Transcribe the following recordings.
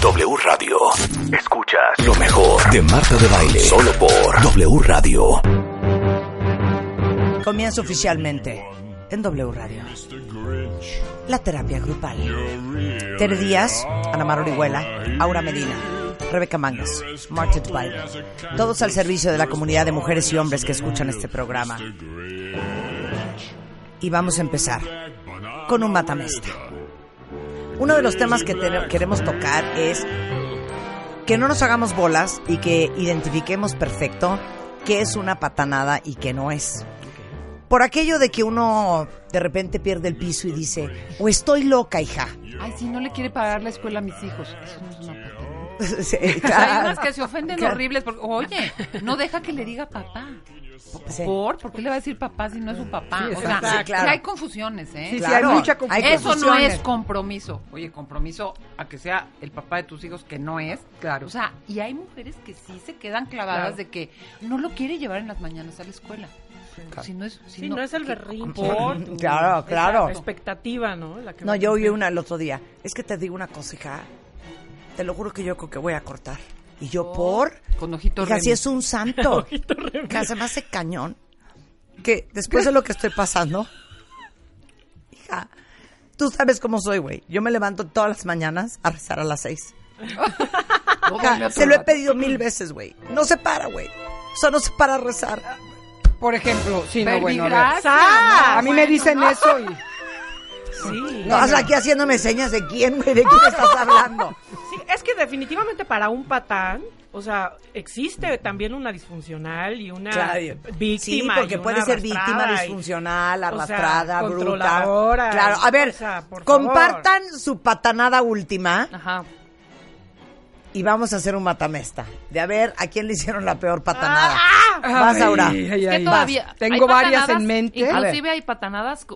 W Radio. Escuchas lo mejor de Marta de Baile. Solo por W Radio. Comienza oficialmente en W Radio. La terapia grupal. Tere Díaz, Ana Mar Orihuela, Aura Medina, Rebeca Mangas, Marta de Baile. Todos al servicio de la comunidad de mujeres y hombres que escuchan este programa. Y vamos a empezar con un matamesta. Uno de los temas que te- queremos tocar es que no nos hagamos bolas y que identifiquemos perfecto qué es una patanada y qué no es. Por aquello de que uno de repente pierde el piso y dice, o estoy loca, hija. Ay, si no le quiere pagar la escuela a mis hijos. Eso no es una patada. Sí, Hay unas que se ofenden Claro. horribles porque, oye, no deja que le diga papá. Sí. ¿Por? ¿Por qué le va a decir papá si no es su papá? Sí, o sea. Sí, claro. sí hay confusiones, ¿eh? Claro, hay mucha confusión. Eso no es compromiso. Oye, compromiso a que sea el papá de tus hijos, que no es. Claro. O sea, y hay mujeres que sí se quedan clavadas Claro. de que no lo quiere llevar en las mañanas a la escuela. Si no es, si no, es el ¿qué- berrinche. ¿Por? Claro, claro. La expectativa, ¿no? La que No, yo oí una el otro día. Es que te digo una cosa, hija. Te lo juro que yo creo que voy a cortar. Y yo, ¿por? Con ojito Hija, Remy. si es un santo. que se me hace cañón. Que después de lo que estoy pasando, hija, tú sabes cómo soy, güey. Yo me levanto todas las mañanas a rezar a las seis. Hija, se lo he pedido mil veces, güey. No se para, güey. O sea, no se para a rezar. Por ejemplo, sí, no, bueno, a ver. ¡Ah! no, A mí me bueno, dicen no. eso y... Sí. No, hasta aquí haciéndome señas de quién, güey, de quién estás hablando. Es que definitivamente para un patán, o sea, existe también una disfuncional y una Claro. víctima. Sí, porque puede ser víctima arrastrada disfuncional, o sea, arrastrada, bruta. controladora, Claro, a ver, o sea, por compartan su patanada última Ajá. y vamos a hacer un matamesta. De a ver a quién le hicieron la peor patanada. Ah, Vas, Ay, Aura. ay, Es ay, que vas. todavía Tengo varias en mente. Inclusive hay patanadas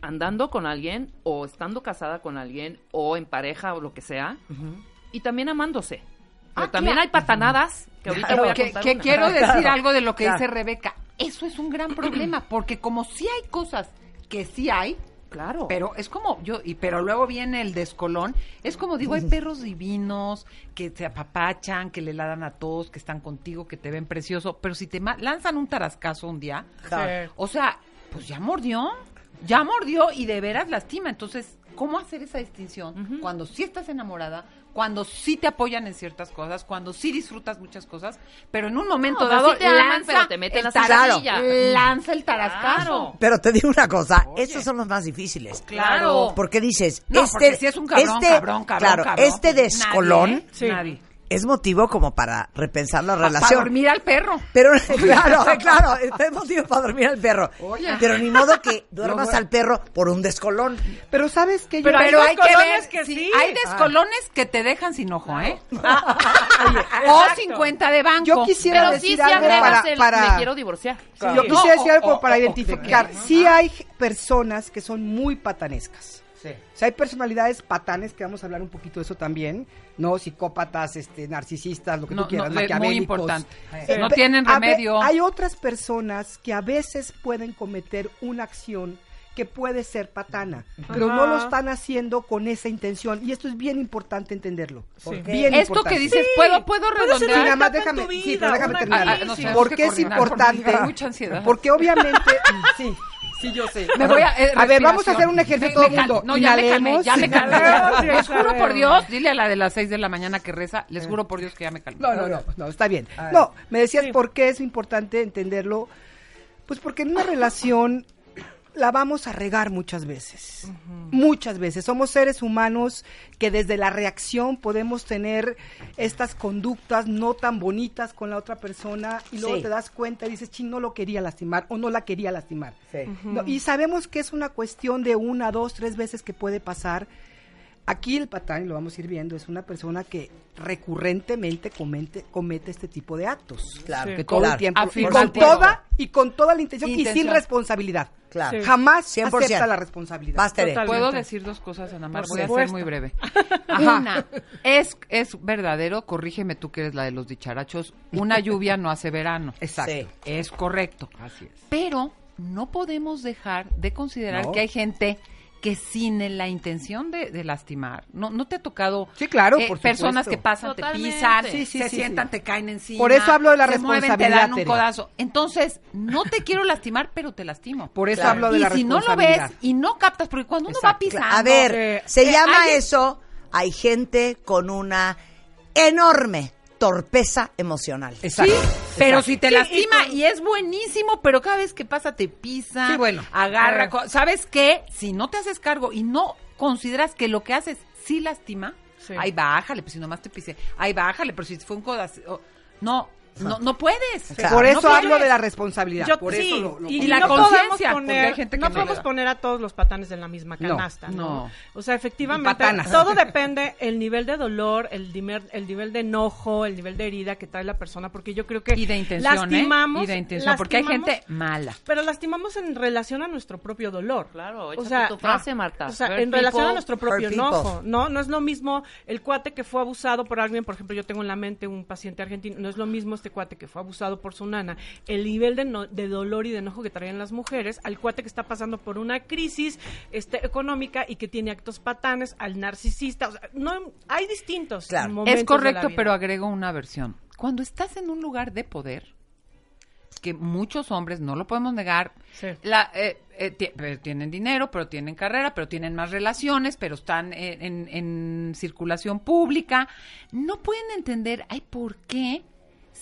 andando con alguien o estando casada con alguien o en pareja o lo que sea y también amándose. Pero Ah, también claro. hay patanadas que ahorita Claro. voy a contar que quiero decir Claro, algo de lo que dice Rebeca. Eso es un gran problema, porque como sí hay cosas que sí hay, Claro. pero es como yo, y pero luego viene el descolón, es como digo, hay perros divinos que te apapachan, que le ladan a todos, que están contigo, que te ven precioso, pero si te lanzan un tarascazo un día, Claro. o sea, pues ya mordió, ya mordió y de veras lastima. Entonces, ¿cómo hacer esa distinción cuando sí estás enamorada, cuando sí te apoyan en ciertas cosas, cuando sí disfrutas muchas cosas, pero en un momento No, dado sí te aman, lanza pero te meten el la taras- zancadilla. lanza el tarascazo. Claro. Pero te digo una cosa, estos son los más difíciles. Claro. Porque dices, No, este, porque si es un cabrón, este, cabrón, cabrón, claro, cabrón, este descolón nadie, ¿eh? Sí. Nadie. Es motivo como para repensar la Para relación. dormir al perro. Pero claro, claro, es motivo para dormir al perro. Oye. Pero ni modo que duermas al perro por un descolón. Pero ¿sabes qué? Yo- Pero, hay hay que ver descolones que sí. hay descolones que te dejan sin ojo, ¿eh? o 50 de banco. Yo quisiera Pero decir sí, algo para... el para- me quiero divorciar. Yo Sí. quisiera decir algo o- para o- o- identificar. ¿no? Sí hay personas que son muy patanescas. Sí. O sea, hay personalidades patanes, que vamos a hablar un poquito de eso también, ¿no? Psicópatas, este, narcisistas, lo que No, tú quieras, no, le- muy maquiavélicos. importante. Eh, No tienen remedio. hay otras personas que a veces pueden cometer una acción que puede ser patana, pero no lo están haciendo con esa intención. Y esto es bien importante entenderlo. Sí. Bien Esto importante. que dices, ¿puedo, puedo redondear? Sí, nada más déjame, sí, pero déjame terminar. Ah, porque que es importante. hay mucha ansiedad. Porque obviamente, sí, sí yo sé. Me voy a, eh, a ver, vamos a hacer un ejercicio todo el mundo. No, ya me calmé, ya me calmé. Les juro por. Dios, dile a la de las 6 de la mañana que reza, les juro por Dios que ya me calmé. No, no, no, no, está bien. No, me decías por qué es importante entenderlo. Pues porque en una relación la vamos a regar muchas veces. Muchas veces. Somos seres humanos que desde la reacción podemos tener estas conductas no tan bonitas con la otra persona y luego Sí. te das cuenta y dices, ching, no lo quería lastimar o no la quería lastimar. Sí. No, y sabemos que es una cuestión de una, dos, tres veces que puede pasar. Aquí el patán, y lo vamos a ir viendo, es una persona que recurrentemente comete, comete este tipo de actos. Claro, Sí. Que todo claro. el tiempo. Con toda, y con toda la intención, y sin responsabilidad. Claro. Sí. Jamás 100%. acepta la responsabilidad. Vas, Tere. Totalmente. ¿Puedo decir dos cosas, Ana Mar? Voy a ser muy breve. Una, es, es verdadero, corrígeme tú que eres la de los dicharachos, una lluvia no hace verano. Exacto. Sí. Es correcto. Así es. Pero no podemos dejar de considerar No. que hay gente que sin la intención de, de lastimar. No, no te ha tocado Sí, claro, eh, por personas que pasan, Totalmente. te pisan, Sí, sí, se sí, sientan, sí. te caen encima. Por eso hablo de la se mueven, te responsabilidad, dan un Tere. codazo. Entonces, no te quiero lastimar, pero te lastimo. Por eso hablo de y la si no lo responsabilidad. ves y no captas, porque cuando uno va Exacto. pisando... A ver, eh, se eh, llama hay- eso, hay gente con una enorme torpeza emocional. Exacto. Pero exacto. si te lastima y, es buenísimo, pero cada vez que pasa te pisa, Sí, bueno. agarra, co- ¿sabes qué? Si no te haces cargo y no consideras que lo que haces sí lastima, Sí. ahí bájale, pues si nomás te pise, ahí bájale, pero si fue un codazo, no, no, no puedes. Por No eso hablo puedes. de la responsabilidad. Yo- por sí, eso lo, lo y, Y la no conciencia, podemos porque poner, hay gente que no no podemos da. poner a todos los patanes en la misma canasta, ¿no? no. O sea, efectivamente, patanas. todo depende el nivel de dolor, el, dimer- el nivel de enojo, el nivel de herida que trae la persona, porque yo creo que Y de intención, lastimamos, ¿eh? Y de intención, porque hay lastimamos, gente mala. pero lastimamos en relación a nuestro propio dolor. Claro, o sea, tu frase, Marta. O sea, Hurt en relación a nuestro propio enojo, ¿no? No es lo mismo el cuate que fue abusado por alguien, por ejemplo, yo tengo en la mente un paciente argentino, no es lo mismo este cuate que fue abusado por su nana, el nivel de, no- de dolor y de enojo que traían las mujeres, al cuate que está pasando por una crisis este, económica y que tiene actos patanes, al narcisista, o sea, no, hay distintos Claro. momentos Es de la correcto, vida. pero agrego una versión. Cuando estás en un lugar de poder, que muchos hombres, no lo podemos negar, Sí. la, eh, eh, pero tienen dinero, pero tienen carrera, pero tienen más relaciones, pero están en, en- en circulación pública, no pueden entender, ay, ¿por qué?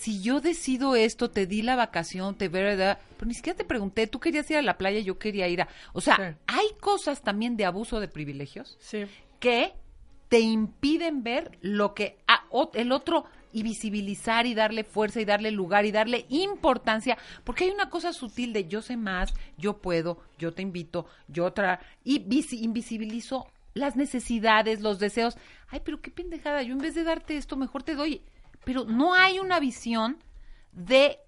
Si yo decido esto, te di la vacación, te verdad, pero ni siquiera te pregunté, tú querías ir a la playa, yo quería ir a... O sea, Sí. hay cosas también de abuso de privilegios Sí. que te impiden ver lo que a- o- el otro y visibilizar y darle fuerza y darle lugar y darle importancia, porque hay una cosa sutil de yo sé más, yo puedo, yo te invito, yo otra y visi- invisibilizo las necesidades, los deseos. Ay, pero qué pendejada, yo en vez de darte esto mejor te doy, pero no hay una visión de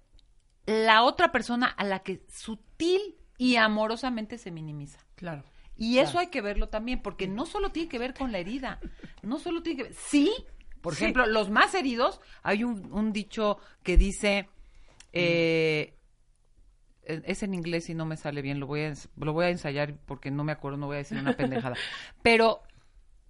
la otra persona a la que sutil y amorosamente se minimiza. Claro. Y eso hay que verlo también, porque no solo tiene que ver con la herida, no solo tiene que ver, sí, por ejemplo, los más heridos, hay un, un dicho que dice, eh, eh, es en inglés y no me sale bien, lo voy, a, lo voy a ensayar porque no me acuerdo, no voy a decir una pendejada, pero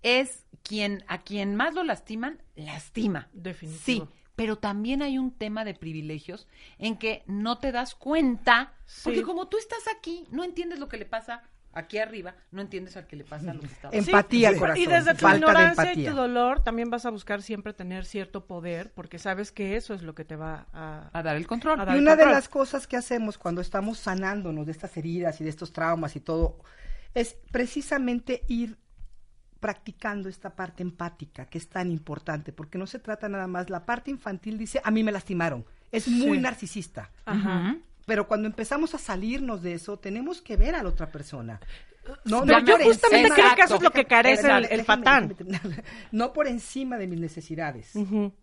es quien, a quien más lo lastiman, lastima. Definitivo. Sí, pero también hay un tema de privilegios en que no te das cuenta, porque como tú estás aquí, no entiendes lo que le pasa aquí arriba, no entiendes al que le pasa lo que está abajo. Empatía al Sí, corazón. Y desde tu falta de ignorancia y empatía. tu dolor también vas a buscar siempre tener cierto poder porque sabes que eso es lo que te va a... A dar el control. A dar Y el una de las cosas que hacemos cuando estamos sanándonos de estas heridas y de estos traumas y todo, es precisamente ir practicando esta parte empática que es tan importante, porque no se trata nada más, la parte infantil dice, a mí me lastimaron, es muy Sí. narcisista, Ajá. Pero cuando empezamos a salirnos de eso, tenemos que ver a la otra persona. No, Pero no yo justamente creo que eso es lo que carece el, el patán. No por encima de mis necesidades,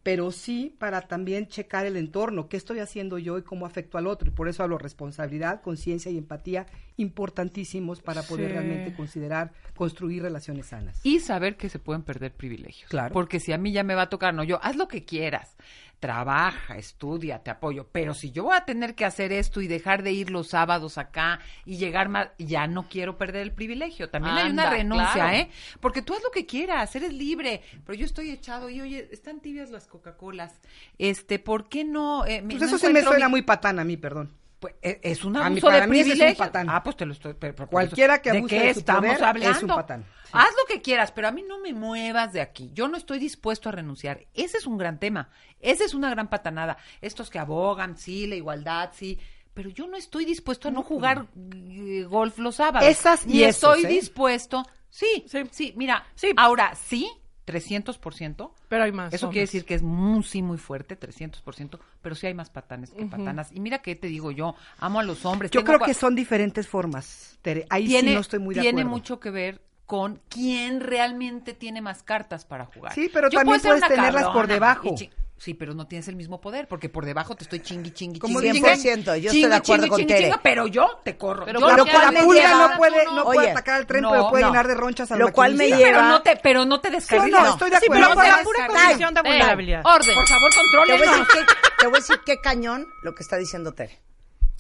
pero sí para también checar el entorno, qué estoy haciendo yo y cómo afecto al otro. Y por eso hablo responsabilidad, conciencia y empatía, importantísimos para poder Sí. realmente considerar construir relaciones sanas. Y saber que se pueden perder privilegios. Claro. Porque si a mí ya me va a tocar, no, yo, haz lo que quieras, trabaja, estudia, te apoyo, pero si yo voy a tener que hacer esto y dejar de ir los sábados acá y llegar más, ya no quiero perder el privilegio. También hay una renuncia, claro. ¿eh? Porque tú haz lo que quieras, eres libre, pero yo estoy echado y oye, están tibias las Coca-Colas. Este, ¿por qué no? eh, Pues no eso se me suena mi- muy patán a mí, perdón. Pues, e- es un mí- abuso para de mí ese es un privilegio. patán. Ah, pues te lo estoy. pero- Cualquiera que ¿de abuse qué de su estamos poder hablando? es un patán. Sí. Haz lo que quieras, pero a mí no me muevas de aquí. Yo no estoy dispuesto a renunciar. Ese es un gran tema. Esa es una gran patanada. Estos que abogan, sí, la igualdad, sí. Pero yo no estoy dispuesto a no jugar eh, golf los sábados. Esas y y esos, estoy ¿eh? dispuesto. Sí, sí, Sí. mira. Sí. Ahora, sí, 300%. Pero hay más. Eso hombres. quiere decir que es muy, sí, muy fuerte, 300%, pero sí hay más patanes que patanas. Y mira que te digo yo, amo a los hombres. Yo tengo creo que son diferentes formas, Tere. Ahí tiene, sí no estoy muy de tiene acuerdo. mucho que ver con quién realmente tiene más cartas para jugar. Sí, pero Yo también puedes tenerlas por debajo. Sí, pero no tienes el mismo poder, porque por debajo te estoy chingui, chingui, Como chingui. 100%, yo estoy de acuerdo con Tere. pero yo te corro. Pero Yo ¿por lo cual me la me pulga lleva- no puede, no puede Oye, atacar al tren, no, pero puede no. llenar de ronchas al Lo cual me maquinista. Sí, pero lleva- no te, pero no te Sí descarriles. no, estoy de Sí, acuerdo. pero por la pura condición de Eh, vulnerabilidad. orden. Por favor, qué, te voy a decir qué cañón lo que está diciendo Tere.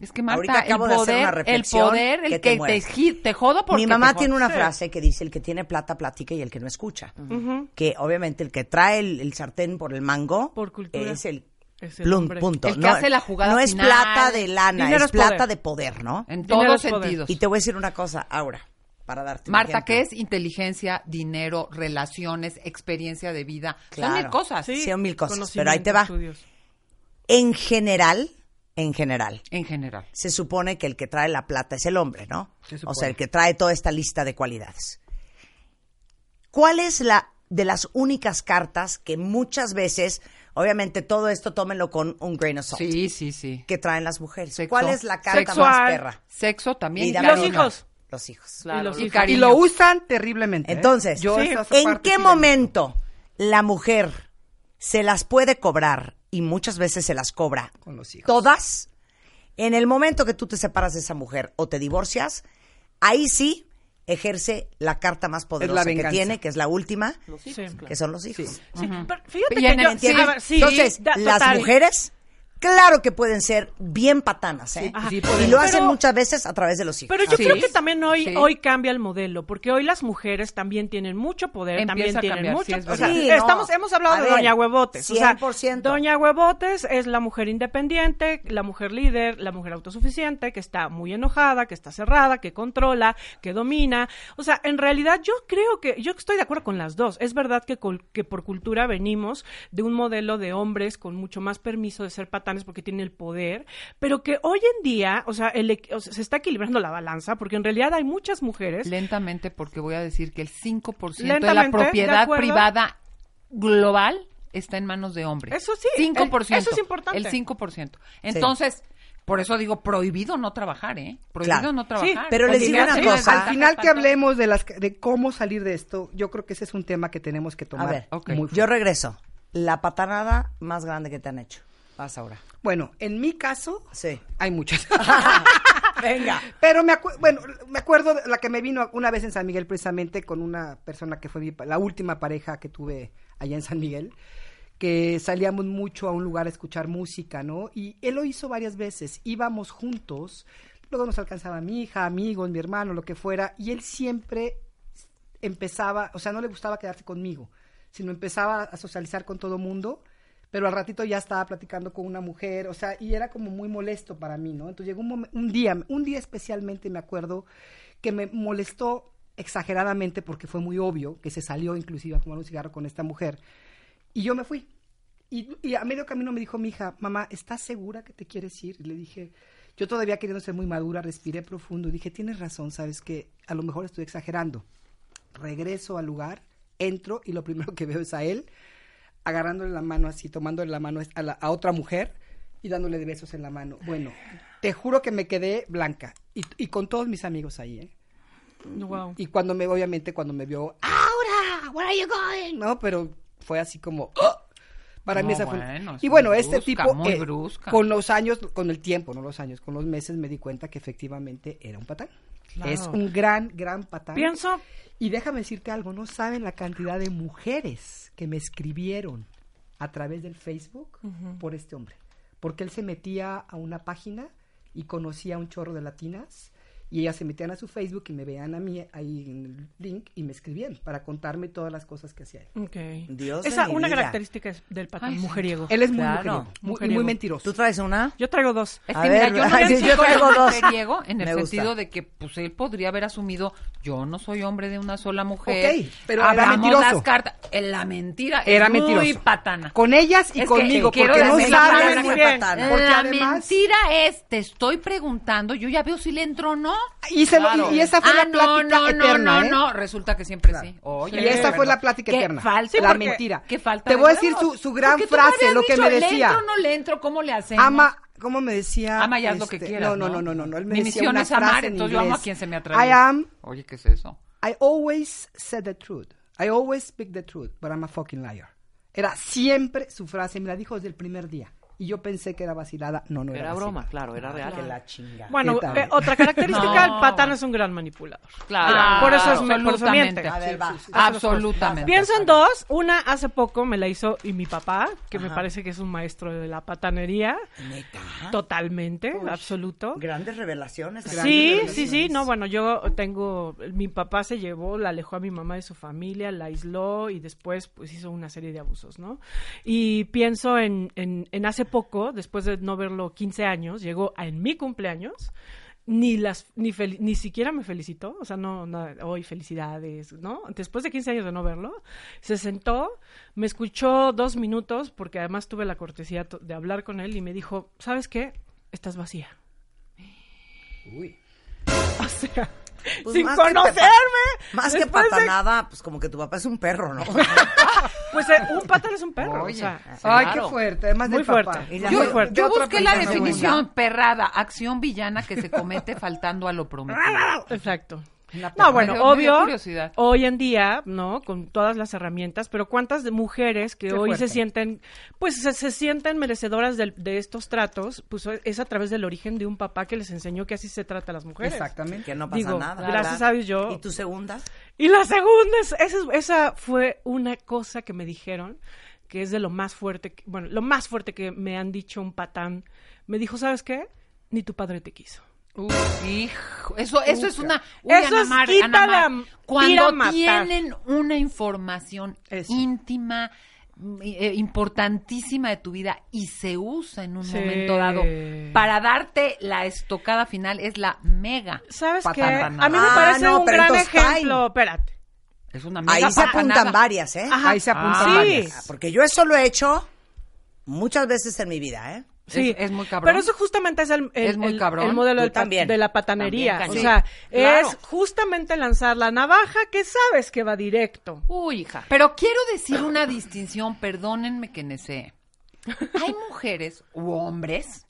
Es que Marta, Ahorita acabo el de poder, hacer una el reflexión poder, el que que, te te, te jodo porque Mi mamá te tiene una frase que dice, el que tiene plata platica y el que no escucha. Que obviamente el que trae el, el sartén por el mango Por cultura. es el, Es el hombre. punto. El que no, hace la jugada No es final. plata de lana, Dinero es poder. plata de poder, ¿no? En todos sentidos. Y te voy a decir una cosa, Aura, para darte un Marta. ¿qué es inteligencia, dinero, relaciones, experiencia de vida? Claro. Son mil cosas. Sí. son mil cosas, pero ahí te va. estudios. En general, en general, En general. se supone que el que trae la plata es el hombre, ¿no? Se O sea, el que trae toda esta lista de cualidades. ¿Cuál es la de las únicas cartas que muchas veces, obviamente todo esto tómenlo con un grain of salt, Sí, sí, sí. que traen las mujeres? Sexo. ¿Cuál es la carta Sexual. más perra? Sexo también. Y los hijos. Los hijos. Claro. Y los hijos. Y lo usan terriblemente. ¿eh? Entonces, Yo Sí. ¿en qué momento la mujer se las puede cobrar y muchas veces se las cobra Con los hijos. todas? En el momento que tú te separas de esa mujer o te divorcias, ahí sí ejerce la carta más poderosa que tiene, que es la última, Los hijos, Sí. claro. que son los hijos. Sí, pero fíjate Y que yo, ver, sí, Entonces, da- las mujeres, claro que pueden ser bien patanas, ¿eh? Sí, y lo hacen Pero- muchas veces a través de los hijos. Pero yo Sí. creo que también hoy, Sí. hoy cambia el modelo, porque hoy las mujeres también tienen mucho poder, Empieza también tienen cambiar, mucho. sí, es o sea, no. estamos, hemos hablado A de ver, Doña Huevotes. o sea, 100%. Doña Huevotes es la mujer independiente, la mujer líder, la mujer autosuficiente, que está muy enojada, que está cerrada, que controla, que domina. O sea, en realidad yo creo que, yo estoy de acuerdo con las dos. Es verdad que, col- que por cultura venimos de un modelo de hombres con mucho más permiso de ser patanes porque tienen el poder, pero que hoy en día, o sea, el o sea, se está equilibrando la balanza, porque en realidad hay muchas mujeres Lentamente, porque voy a decir que el 5% de la ¿de propiedad acuerdo? privada global está en manos de hombres. Eso sí, 5%. el- eso es importante. El 5%. Entonces, por eso digo, prohibido no trabajar, ¿eh? Prohibido Claro. no trabajar. Sí, pero les digo una sí, cosa. falta, Al final que hablemos de las de cómo salir de esto, yo creo que ese es un tema que tenemos que A tomar. ver, ok. muy yo regreso. La patanada más grande que te han hecho. Vas ahora. Bueno, en mi caso, Sí. hay muchas. Venga. Pero me acuerdo, bueno, me acuerdo de la que me vino una vez en San Miguel precisamente con una persona que fue mi la última pareja que tuve allá en San Miguel, que salíamos mucho a un lugar a escuchar música, ¿no? Y él lo hizo varias veces, íbamos juntos, luego nos alcanzaba mi hija, amigos, mi hermano, lo que fuera, y él siempre empezaba, o sea, no le gustaba quedarse conmigo, sino empezaba a socializar con todo mundo, pero al ratito ya estaba platicando con una mujer, o sea, y era como muy molesto para mí, ¿no? Entonces llegó un, día, un día especialmente me acuerdo que me molestó exageradamente porque fue muy obvio que se salió inclusive a fumar un cigarro con esta mujer y yo me fui. Y, a medio camino me dijo mi hija, mamá, ¿estás segura que te quieres ir? Le dije, yo todavía queriendo ser muy madura, respiré profundo y dije, tienes razón, sabes que a lo mejor estoy exagerando. Regreso al lugar, entro y lo primero que veo es a él agarrándole la mano así, tomándole la mano a, la- a otra mujer y dándole de besos en la mano. Bueno, te juro que me quedé blanca y, y con todos mis amigos ahí, ¿eh? Wow. Y cuando me, obviamente, cuando me vio, ¡Aura! ¿Where are you going? No, pero fue así como, ¡oh! Para mí esa fue... bueno, y bueno, este tipo, muy eh, con los años, con el tiempo, no los años, con los meses me di cuenta que efectivamente era un patán. Claro. Es un gran, gran patán. Pienso, Y déjame decirte algo, no saben la cantidad de mujeres que me escribieron a través del Facebook por este hombre. Porque él se metía a una página y conocía a un chorro de latinas y ellas se metían a su Facebook y me veían a mí ahí en el link y me escribían para contarme todas las cosas que hacía él. ok. Dios Esa, una vida. característica es del patán Ay, mujeriego. Él es muy Claro. mujeriego, muy, Mujeriego. muy mentiroso. ¿Tú traes una? Yo traigo dos. Es A que ver, mira, yo no ay, yo traigo dos. mujeriego en el Me gusta. sentido de que pues él podría haber asumido yo no soy hombre de una sola mujer. Ok, pero era mentiroso. las cartas. En la mentira Era es muy mentiroso. patana. Con ellas y Es que conmigo, quiero porque no saben muy que bien. patana. Porque la además... mentira es, te estoy preguntando, yo ya veo si le entro o no. Y, se lo- Claro. y- y esa fue Ah, la no, plática no, eterna, no, ¿eh? no, no, resulta que siempre sí. Oye, Y esa fue la plática Qué eterna. falta, la porque- mentira. qué falta Te voy a decir su, su gran frase, lo que dicho, me ¿le decía. entro o no le entro? ¿Cómo le hacemos? Ama, ¿cómo me decía? Ama y haz lo que Este, quieras. No, no, no, no, no, no. Él me Mi decía misión una es amar, en entonces yo amo a quien se me atrae. I am, Oye, ¿qué es eso? I always said the truth. I always speak the truth, but I'm a fucking liar. Era siempre su frase, me la dijo desde el primer día. Y yo pensé que era vacilada. No, no era, Era broma, vacilada. claro, era real. Que la chinga. Bueno, eh, otra característica, No. el patán es un gran manipulador. Claro. Ah, por eso es por eso absolutamente. miente. A ver, va. Absolutamente. Pienso en dos. Una hace poco me la hizo y mi papá, que me parece que es un maestro de la patanería. Neta. Totalmente, absoluto. Grandes revelaciones. grandes Sí, sí, sí, no, bueno, yo tengo, mi papá se llevó, la alejó a mi mamá de su familia, la aisló y después pues hizo una serie de abusos, ¿no? Y pienso en, en, en hace poco, después de no verlo 15 años, llegó a, en mi cumpleaños, ni las ni fel- ni siquiera me felicitó, o sea, no, no, hoy felicidades, ¿no? Después de 15 años de no verlo, se sentó, me escuchó dos minutos, porque además tuve la cortesía de hablar con él y me dijo, ¿sabes qué? Estás vacía. Uy. O sea, Pues sin más conocerme. Más que Después de- patanada, pues como que tu papá es un perro, ¿no? Pues eh, un patán es un perro. Oye. o sea, Ay, Claro. qué fuerte. Además Muy del fuerte. Muy Yo, fuerte. yo otra busqué la definición segunda? perrada, acción villana que se comete faltando a lo prometido. Exacto. No, bueno, obvio, curiosidad. hoy en día, ¿no? Con todas las herramientas, pero ¿cuántas de mujeres que Qué hoy fuerte. se sienten, pues se, se sienten merecedoras de, estos tratos, pues es a través del origen de un papá que les enseñó que así se trata a las mujeres. Exactamente. Que no pasa Digo, nada. gracias a Dios yo- ¿Y tu segunda? Y la segunda, es, esa, es- esa fue una cosa que me dijeron, que es de lo más fuerte, que- bueno, lo más fuerte que me han dicho un patán. Me dijo, ¿sabes qué? Ni tu padre te quiso. Uf, hijo, eso, eso es una. Uy, Eso Ana Mar- Mar, la- cuando tienen una información Eso. íntima, eh, importantísima de tu vida y se usa en un Sí. momento dado para darte la estocada final, es la mega. ¿Sabes qué? A mí me Ah, parece no, un gran entonces, time. ejemplo. Espérate. Es una mega Ahí se apuntan varias, ¿eh? Ajá. Ahí se apuntan varias. Porque yo eso lo he hecho muchas veces en mi vida, ¿eh? Sí, Es- es muy cabrón. Pero eso justamente es el, el- Es muy el- cabrón. el modelo del también. de la patanería. También, o sea, Claro. es justamente lanzar la navaja que sabes que va directo. Uy, hija. Pero quiero decir una distinción, perdónenme que necé. Hay mujeres u hombres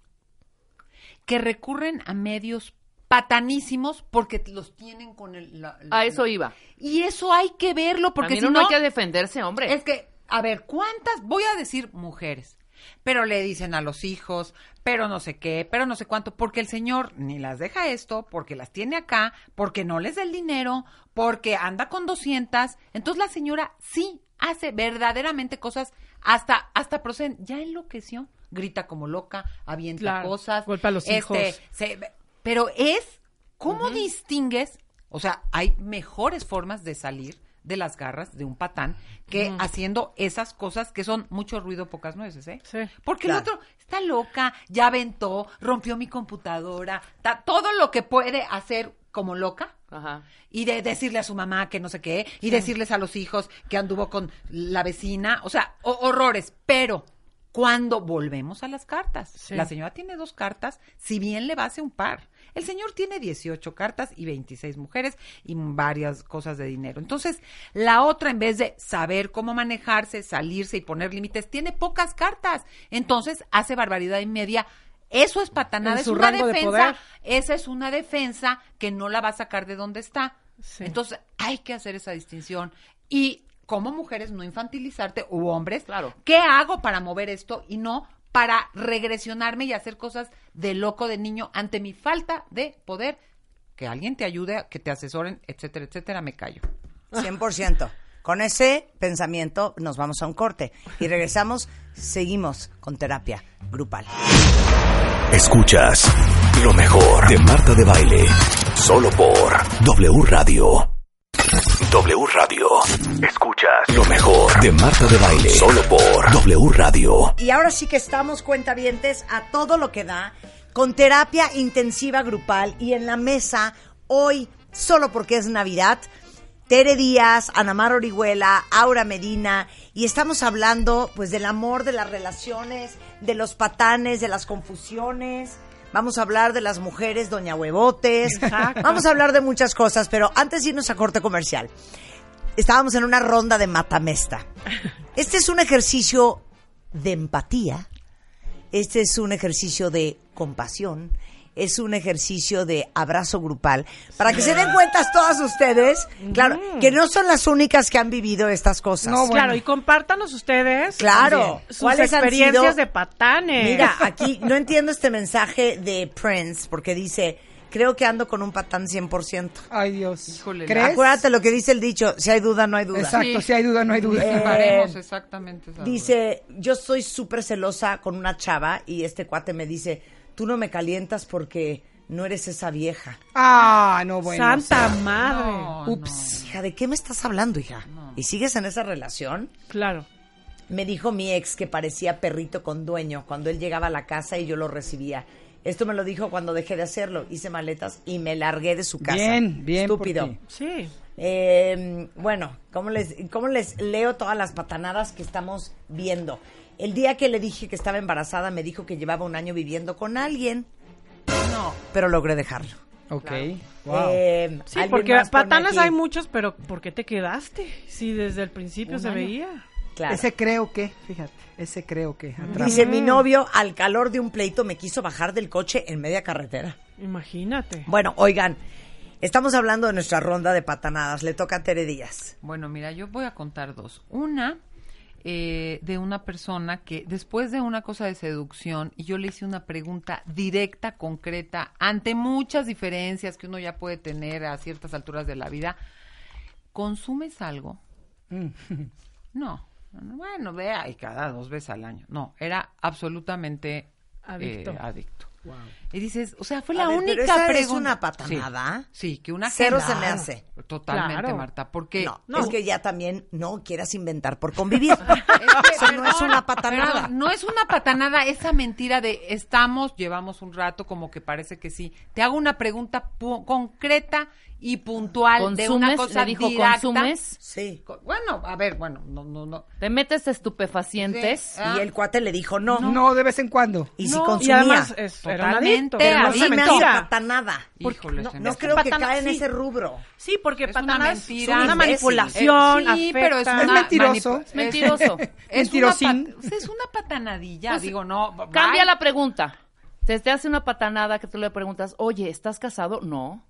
que recurren a medios patanísimos porque los tienen con el... la- la- A eso iba. Y eso hay que verlo porque si uno no... hay que defenderse, hombre. Es que, a ver, ¿cuántas? Voy a decir mujeres, pero le dicen a los hijos, pero no sé qué, pero no sé cuánto, porque el señor ni las deja esto, porque las tiene acá, porque no les da el dinero, porque anda con 200. Entonces la señora sí hace verdaderamente cosas, hasta, hasta proceden, ya enloqueció, grita como loca, avienta Claro, cosas. golpea a los este, hijos. se- pero es, ¿cómo distingues? O sea, hay mejores formas de salir de las garras de un patán que haciendo esas cosas que son mucho ruido, pocas nueces, ¿eh? Sí. Porque Claro. el otro está loca, ya aventó, rompió mi computadora, ta- todo lo que puede hacer como loca Ajá. y de decirle a su mamá que no sé qué, y decirles a los hijos que anduvo con la vecina, o sea, ho- horrores, pero cuando volvemos a las cartas, Sí. la señora tiene dos cartas, si bien le va a hacer un par. El señor tiene 18 cartas y 26 mujeres y varias cosas de dinero. Entonces, la otra, en vez de saber cómo manejarse, salirse y poner límites, tiene pocas cartas. Entonces, hace barbaridad y media. Eso es patanada, es una de defensa. Esa es una defensa que no la va a sacar de donde está. Sí. Entonces, hay que hacer esa distinción. Y como mujeres, no infantilizarte, u hombres, Claro. ¿qué hago para mover esto y no para regresionarme y hacer cosas de loco de niño ante mi falta de poder? Que alguien te ayude, que te asesoren, etcétera, etcétera, me callo. 100%. Con ese pensamiento nos vamos a un corte y regresamos, seguimos con terapia grupal. Escuchas lo mejor de Marta de Baile. Solo por W Radio. W Radio. Escuchas lo mejor de Marta de Baile. Solo por W Radio. Y ahora sí que estamos cuentavientes a todo lo que da con terapia intensiva grupal y en la mesa hoy, solo porque es Navidad, Tere Díaz, Anamar Orihuela, Aura Medina y estamos hablando pues del amor, de las relaciones, de los patanes, de las confusiones. Vamos a hablar de las mujeres, Doña Huevotes. Vamos a hablar de muchas cosas, pero antes de irnos a corte comercial, estábamos en una ronda de matamesta. Este es un ejercicio de empatía, este es un ejercicio de compasión, es un ejercicio de abrazo grupal para que se den cuenta todas ustedes, claro, que no son las únicas que han vivido estas cosas. No, bueno. Claro, y compártanos ustedes Claro. sus ¿Cuáles han experiencias sido? de patanes. Mira, aquí no entiendo este mensaje de Prince porque dice, creo que ando con un patán 100%. Ay, Dios. Híjole, ¿Crees? Acuérdate lo que dice el dicho, si hay duda, no hay duda. Exacto, si hay duda, no hay duda. Eh, exactamente esa Dice, yo soy súper celosa con una chava y este cuate me dice, tú no me calientas porque no eres esa vieja. Ah, no, bueno. Santa o sea, madre. No, Ups. Hija, ¿de qué me estás hablando, hija? ¿Y sigues en esa relación? Claro. Me dijo mi ex que parecía perrito con dueño cuando él llegaba a la casa y yo lo recibía. Esto me lo dijo cuando dejé de hacerlo. Hice maletas y me largué de su casa. Bien, bien por Estúpido. ti. Sí. Eh, bueno, ¿cómo les, ¿cómo les leo todas las patanadas que estamos viendo? El día que le dije que estaba embarazada, me dijo que llevaba un año viviendo con alguien. No. Pero logré dejarlo. Ok. Wow. Eh, Sí, porque patanas hay muchos, pero ¿por qué te quedaste? Si desde el principio Un se año. veía. Claro. Ese creo que, fíjate, ese creo que. atrás. Dice, mi novio, al calor de un pleito, me quiso bajar del coche en media carretera. Imagínate. Bueno, oigan, estamos hablando de nuestra ronda de patanadas. Le toca a Tere Díaz. Bueno, mira, yo voy a contar dos. Una eh, de una persona que después de una cosa de seducción y yo le hice una pregunta directa, concreta, ante muchas diferencias que uno ya puede tener a ciertas alturas de la vida, ¿consumes algo? Mm. No. Bueno, vea, y cada dos veces al año. No, era absolutamente Adicto. eh, adicto. Y dices, o sea, fue la A ver, única pero esa es pregunta. una patanada. Sí, sí, que una Cero agenda- se me hace. Totalmente, Claro. Marta, porque No, es que ya también no quieras inventar por convivir. Es que, Eso no es una patanada. perdón, no es una patanada, esa mentira de estamos, llevamos un rato, como que parece que sí. Te hago una pregunta concreta y puntual de una cosa Le dijo, directa. ¿consumes? Sí. Bueno, a ver, bueno, no, no, no. ¿Te metes estupefacientes? Sí. Ah. Y el cuate le dijo no. No, de vez en cuando. Y si No, Y consumía. además es, era Totalmente adicto. pero no adicto. se patanada. Híjole, se me No hace- creo que cae en sí. ese rubro. Sí, porque Es una patanas mentira. son una manipulación, Eh, sí, pero es una mentiroso. Es mentiroso. Es una, pat- es una patanadilla, Pues, digo, no. Cambia bye. la pregunta. Se te hace una patanada que tú le preguntas, oye, ¿estás casado? No.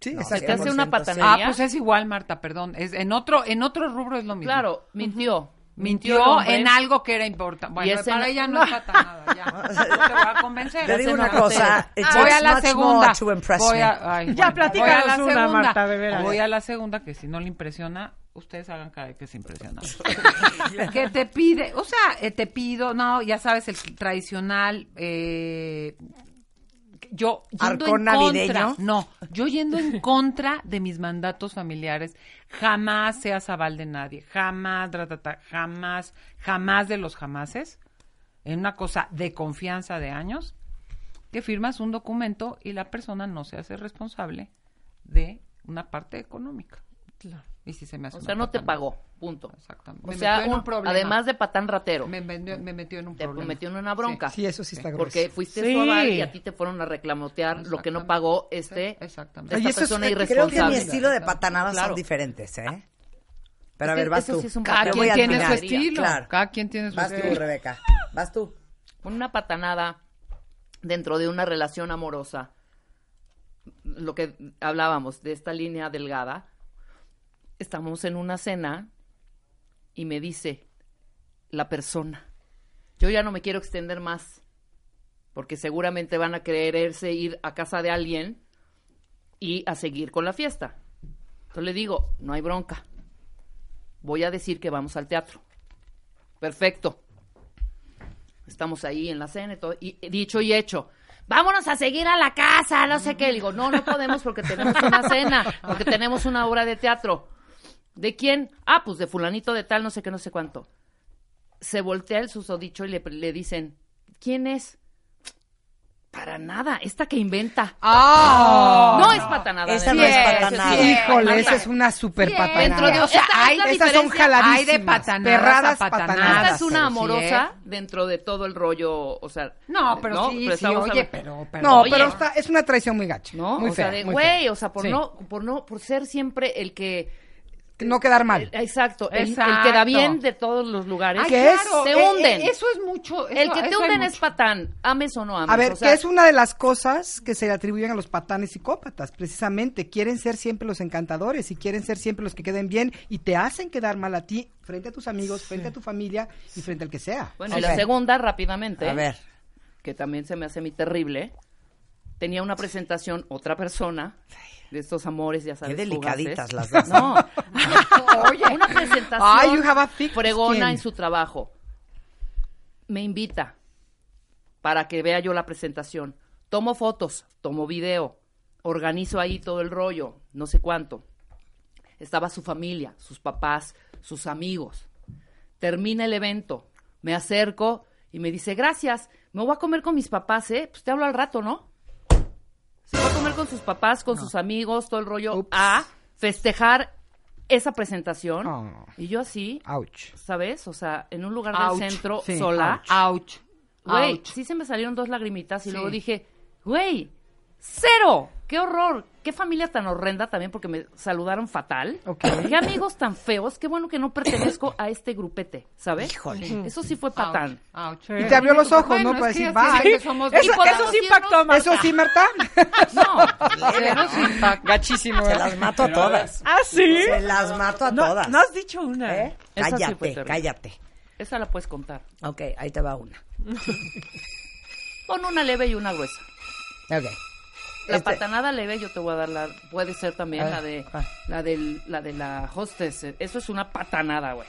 Sí, No, Se te hace una 100% patanería. Ah, pues es igual, Marta, perdón. Es en otro en otro rubro es lo mismo. Claro, mintió. El hombre. en algo que era importante. Bueno, ese para no- ella no es patanada, ya. No te voy a convencer. Te digo una cosa. Voy a la segunda. Voy a, ay, Ya, bueno, platícanos voy a la una, segunda. Marta, de veras. Voy a la segunda, que si no le impresiona, ustedes hagan cara de que se impresiona. que te pide, o sea, eh, te pido, no, ya sabes, el tradicional, eh, yo yendo ¿Arcón en contra, no, yo yendo en contra de mis mandatos familiares, jamás seas aval de nadie, jamás, tra, jamás, jamás de los jamases, en una cosa de confianza de años, que firmas un documento y la persona no se hace responsable de una parte económica. Y si se me hace O sea, no te pagó. Punto. Exactamente. O Me sea, un- un problema. además de patán ratero. me, vendió- me metió en un te problema. metió en una bronca. Sí, eso sí está grueso. Porque fuiste Sí. su aval y a ti te fueron a reclamotear lo que no pagó este Sí, exactamente. esta es- persona creo que mi Creo que mi irresponsable. estilo de patanadas Claro. son diferentes, ¿eh? Pero a Es ver, vas tú. sí es un Cada quien tiene final. su estilo. Claro. Cada quien tiene su Vas tú, estilo. Rebeca. Vas tú. una patanada dentro de una relación amorosa, lo que hablábamos de esta línea delgada, estamos en una cena y me dice la persona, yo ya no me quiero extender más, porque seguramente van a quererse ir a casa de alguien y a seguir con la fiesta. Entonces le digo, no hay bronca, voy a decir que vamos al teatro. Perfecto. Estamos ahí en la cena y todo, y dicho y hecho. Vámonos a seguir a la casa, no sé qué. Le digo, no, no podemos porque tenemos una cena, porque tenemos una obra de teatro. ¿De quién? Ah, pues de fulanito de tal, no sé qué, no sé cuánto. Se voltea el susodicho y le, le dicen, ¿quién es? Para nada, esta que inventa. ¡Ah! no, es patanada. Esa no es patanada. Sí, Híjole, esa es una super Sí, patanada. dentro de- O sea, Esta- hay Esas son jaladísimas. Hay de patanadas Perradas a patanadas. patanadas. Esta es una pero sí, amorosa dentro de todo el rollo, o sea... No, pero sí, sí, estamos oye, pero, pero No, Oye. pero está, es una traición muy gacha. ¿no? Muy o fea, sea, de güey, o sea, por Sí. no, por no, por ser siempre el que no quedar mal. Exacto, el, el Exacto. que da bien de todos los lugares. Ay, ¿Qué es? claro, Te eh, hunden. eh, eso es mucho. el que te hunden es patán, ames o no ames. A ver, o sea, que es una de las cosas que se le atribuyen a los patanes psicópatas, precisamente. Quieren ser siempre los encantadores y quieren ser siempre los que queden bien y te hacen quedar mal a ti frente a tus amigos, frente a tu familia y frente al que sea. Bueno, y la segunda, rápidamente, A ver. que también se me hace mí terrible, tenía una presentación, otra persona, de estos amores, ya sabes, Qué delicaditas fugaces. las dos. No, oye, una presentación Ay, you have a thick fregona skin. en su trabajo. Me invita para que vea yo la presentación. Tomo fotos, tomo video, organizo ahí todo el rollo, no sé cuánto. Estaba su familia, sus papás, sus amigos. Termina el evento, me acerco y me dice, gracias, me voy a comer con mis papás, ¿eh? Pues te hablo al rato, ¿no? Se fue a comer con sus papás, con sus amigos, todo el rollo, Ups. a festejar esa presentación. Oh. Y yo así, Ouch. ¿sabes? O sea, en un lugar Ouch. del centro, Sí, sola. Ouch. Güey, Ouch. sí se me salieron dos lagrimitas y Sí. luego dije, güey, cero, qué horror, qué familia tan horrenda también porque me saludaron fatal. Qué amigos tan feos, qué bueno que no pertenezco a este grupete, ¿sabes? Híjole. Eso sí fue patán. Ouch. Y te abrió los ojos, Bueno, ¿no? Para decir, bye. somos- Eso, eso sí impactó, Marta. Eso sí, Marta. No, Cero impacto. Gachísimo. Se las mato a todas. ¿Ah, sí? Se las mato a No, todas. no has dicho una. ¿Eh? Sí Cállate, cállate. esa la puedes contar. Ok, ahí te va una. Pon una leve y una gruesa. Ok. La Este- patanada leve yo te voy a dar la puede ser también ver, la de la del la de la hostess. Eso es una patanada, güey.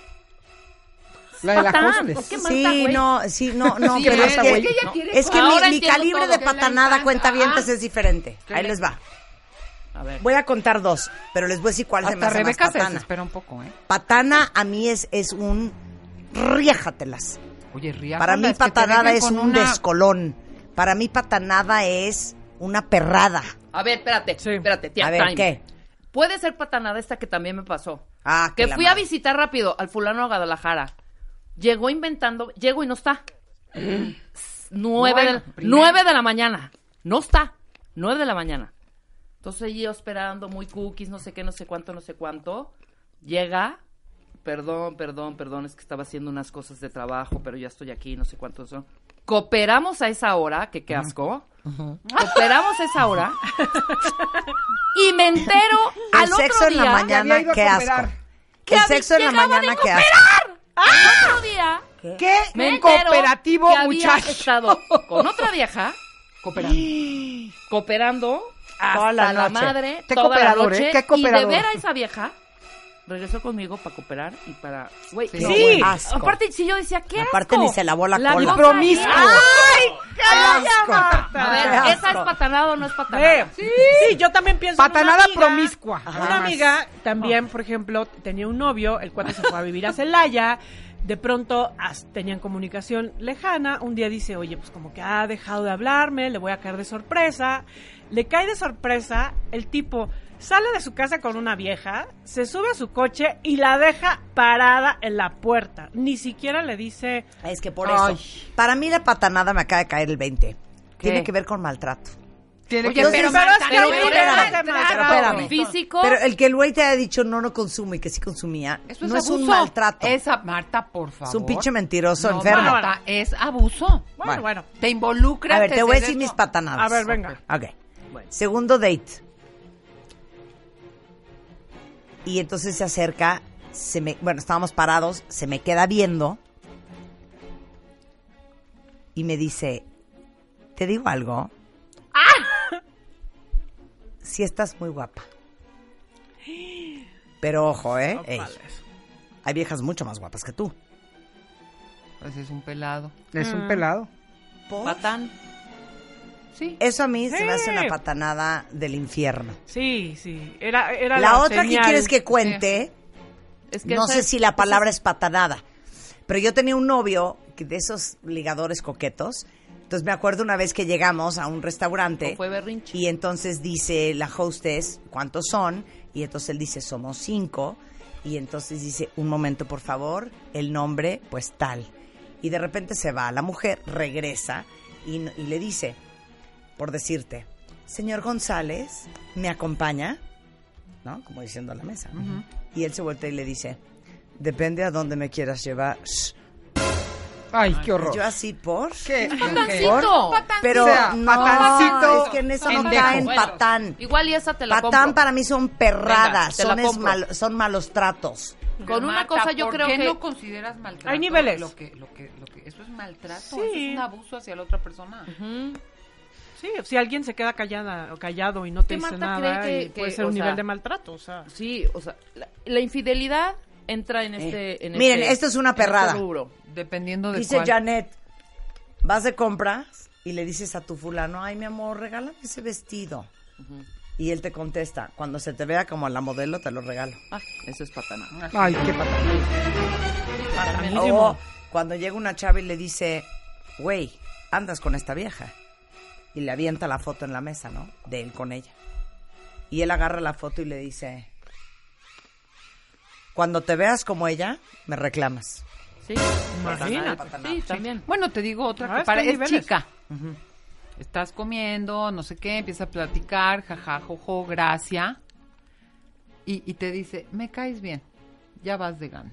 La de la hostess. ¿por qué Marta, Sí, güey? no, sí, no, no, Sí, pero es, que, que ella quiere es que mi, calibre todo. de patanada encanta. cuentavientes Ah. es diferente. Ahí le- les va. A ver. Voy a contar dos, pero les voy a decir cuál se me Hasta hace más Rebeca patana. desespera un poco, ¿eh? Patana a mí es, es un riéjatelas. Oye, ría. Para mí patanada es un una... descolón. Para mí patanada es una perrada. A ver, espérate, Sí. espérate, tía, A ver, time. ¿qué? Puede ser patanada esta que también me pasó. Ah, Que fui a visitar rápido al fulano a Guadalajara. Llegó inventando, llego y no está. Nueve, Bueno, de, nueve de la mañana. No está. Nueve de la mañana. Entonces yo esperando, muy cookies, no sé qué, no sé cuánto, no sé cuánto. Llega, perdón, perdón, perdón, es que estaba haciendo unas cosas de trabajo, pero ya estoy aquí, no sé cuántos son. Cooperamos a esa hora, que qué asco. Cooperamos a esa hora. y me entero al El otro sexo en día. la había mañana, a qué asco. que El sexo en la mañana, qué asco. cooperar. Al otro día Qué me entero cooperativo, que había muchacho. estado con otra vieja Cooperando. cooperando hasta Toda la la, noche. madre Qué toda la cooperador, noche ¿eh? Qué y de cooperador. ver a esa vieja regresó conmigo para cooperar y para güey Sí. no, Sí. Asco. aparte si yo decía qué Aparte asco? ni se lavó la cola. cosa Promiscuo. ¡Ay, asco! a Qué ver asco. esa es patanada o no es patanada sí. yo también pienso en una Patanada amiga- promiscua. Una amiga también, por ejemplo, tenía un novio, el cuate se fue a vivir a Celaya, de pronto tenían comunicación lejana, un día dice, oye, pues como que ha dejado de hablarme, le voy a caer de sorpresa, le cae de sorpresa, el tipo sale de su casa con una vieja, se sube a su coche y la deja parada en la puerta, ni siquiera le dice... Es que por eso. Para mí la patanada me acaba de caer el 20. ¿Qué? Tiene que ver con maltrato. Tiene Oye, que pero Marta, pero espérame, espérame, pero espérame. espérame. físico Pero el que el güey te haya dicho no, no consumo y que sí consumía, Eso es no es un maltrato. Esa, Marta, por favor. Es un pinche mentiroso No, enfermo. Marta, es abuso. Bueno, Bueno. bueno, Te involucras. A ver, te voy a decir mis patanadas. a ver, venga. Ok. Segundo date. Y entonces se acerca, se me, bueno, estábamos parados, se me queda viendo y me dice, ¿te digo algo? ¡Ah! Sí estás muy guapa. Pero ojo, ¿eh? Ey, hay viejas mucho más guapas que tú. Pues es un pelado. Es Mm. un pelado. patán Sí. Eso a mí se me hace una patanada del infierno. Sí, sí, era, era La otra que quieres que cuente, es que no sé es- si la palabra es patanada, pero yo tenía un novio que de esos ligadores coquetos. Entonces me acuerdo una vez que llegamos a un restaurante fue berrinche. y entonces dice la hostess cuántos son y entonces él dice somos cinco y entonces dice un momento por favor el nombre pues tal y de repente se va la mujer regresa y, le dice por decirte señor González me acompaña ¿no? Como diciendo a la mesa. Y él se voltea y le dice, depende a dónde me quieras llevar. Ay, qué horror. Yo así, ¿por? ¿Qué? Patancito. Pero O sea, no, patancito. es que en eso no caen Bueno, patán. Igual y esa te la Patán compro. para mí son perradas, Venga, son, es mal- son malos tratos. Con una Marta, cosa yo ¿por creo qué que... no consideras maltrato? Hay niveles. Lo que, lo que, lo que, eso es maltrato, Sí. eso es un abuso hacia la otra persona. Ujú. Sí, si alguien se queda callada o callado y no te dice Marta nada, y que- puede que, ser un sea, nivel de maltrato, o sea. Sí, o sea, la, la infidelidad entra en este... en Miren, este- esto es una este perrada. rubro. Dependiendo de Dice cuál. Janet, vas de compras y le dices a tu fulano, ay mi amor, regálame ese vestido. Y él te contesta, cuando se te vea como la modelo, te lo regalo. Ah, eso es patana. Ay, qué patán. O cuando llega una chava y le dice, güey, andas con esta vieja. Y le avienta la foto en la mesa, ¿no? De él con ella. Y él agarra la foto y le dice, cuando te veas como ella, me reclamas. Sí, Imagínate. patana. Sí, también. Bueno, te digo otra Ah, que para, es niveles. chica. Estás comiendo, no sé qué, empieza a platicar, jaja, jojo, gracia. Y, y te dice, me caes bien, ya vas de gane.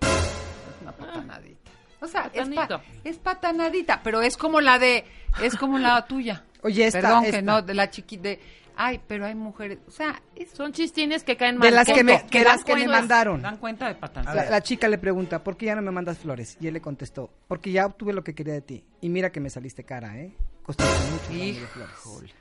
Es una patanadita. O sea, es, pa- es patanadita, pero es como la de, es como la tuya. Oye, esta, Perdón, que no, de la chiquita, de, ay, pero hay mujeres, o sea, es, Son chistines que caen mal. De las que me, de dan las que me mandaron. dan cuenta de patanada. La, la chica le pregunta, ¿por qué ya no me mandas flores? Y él le contestó, porque ya obtuve lo que quería de ti. Y mira que me saliste cara, ¿eh? Costaste mucho de flores.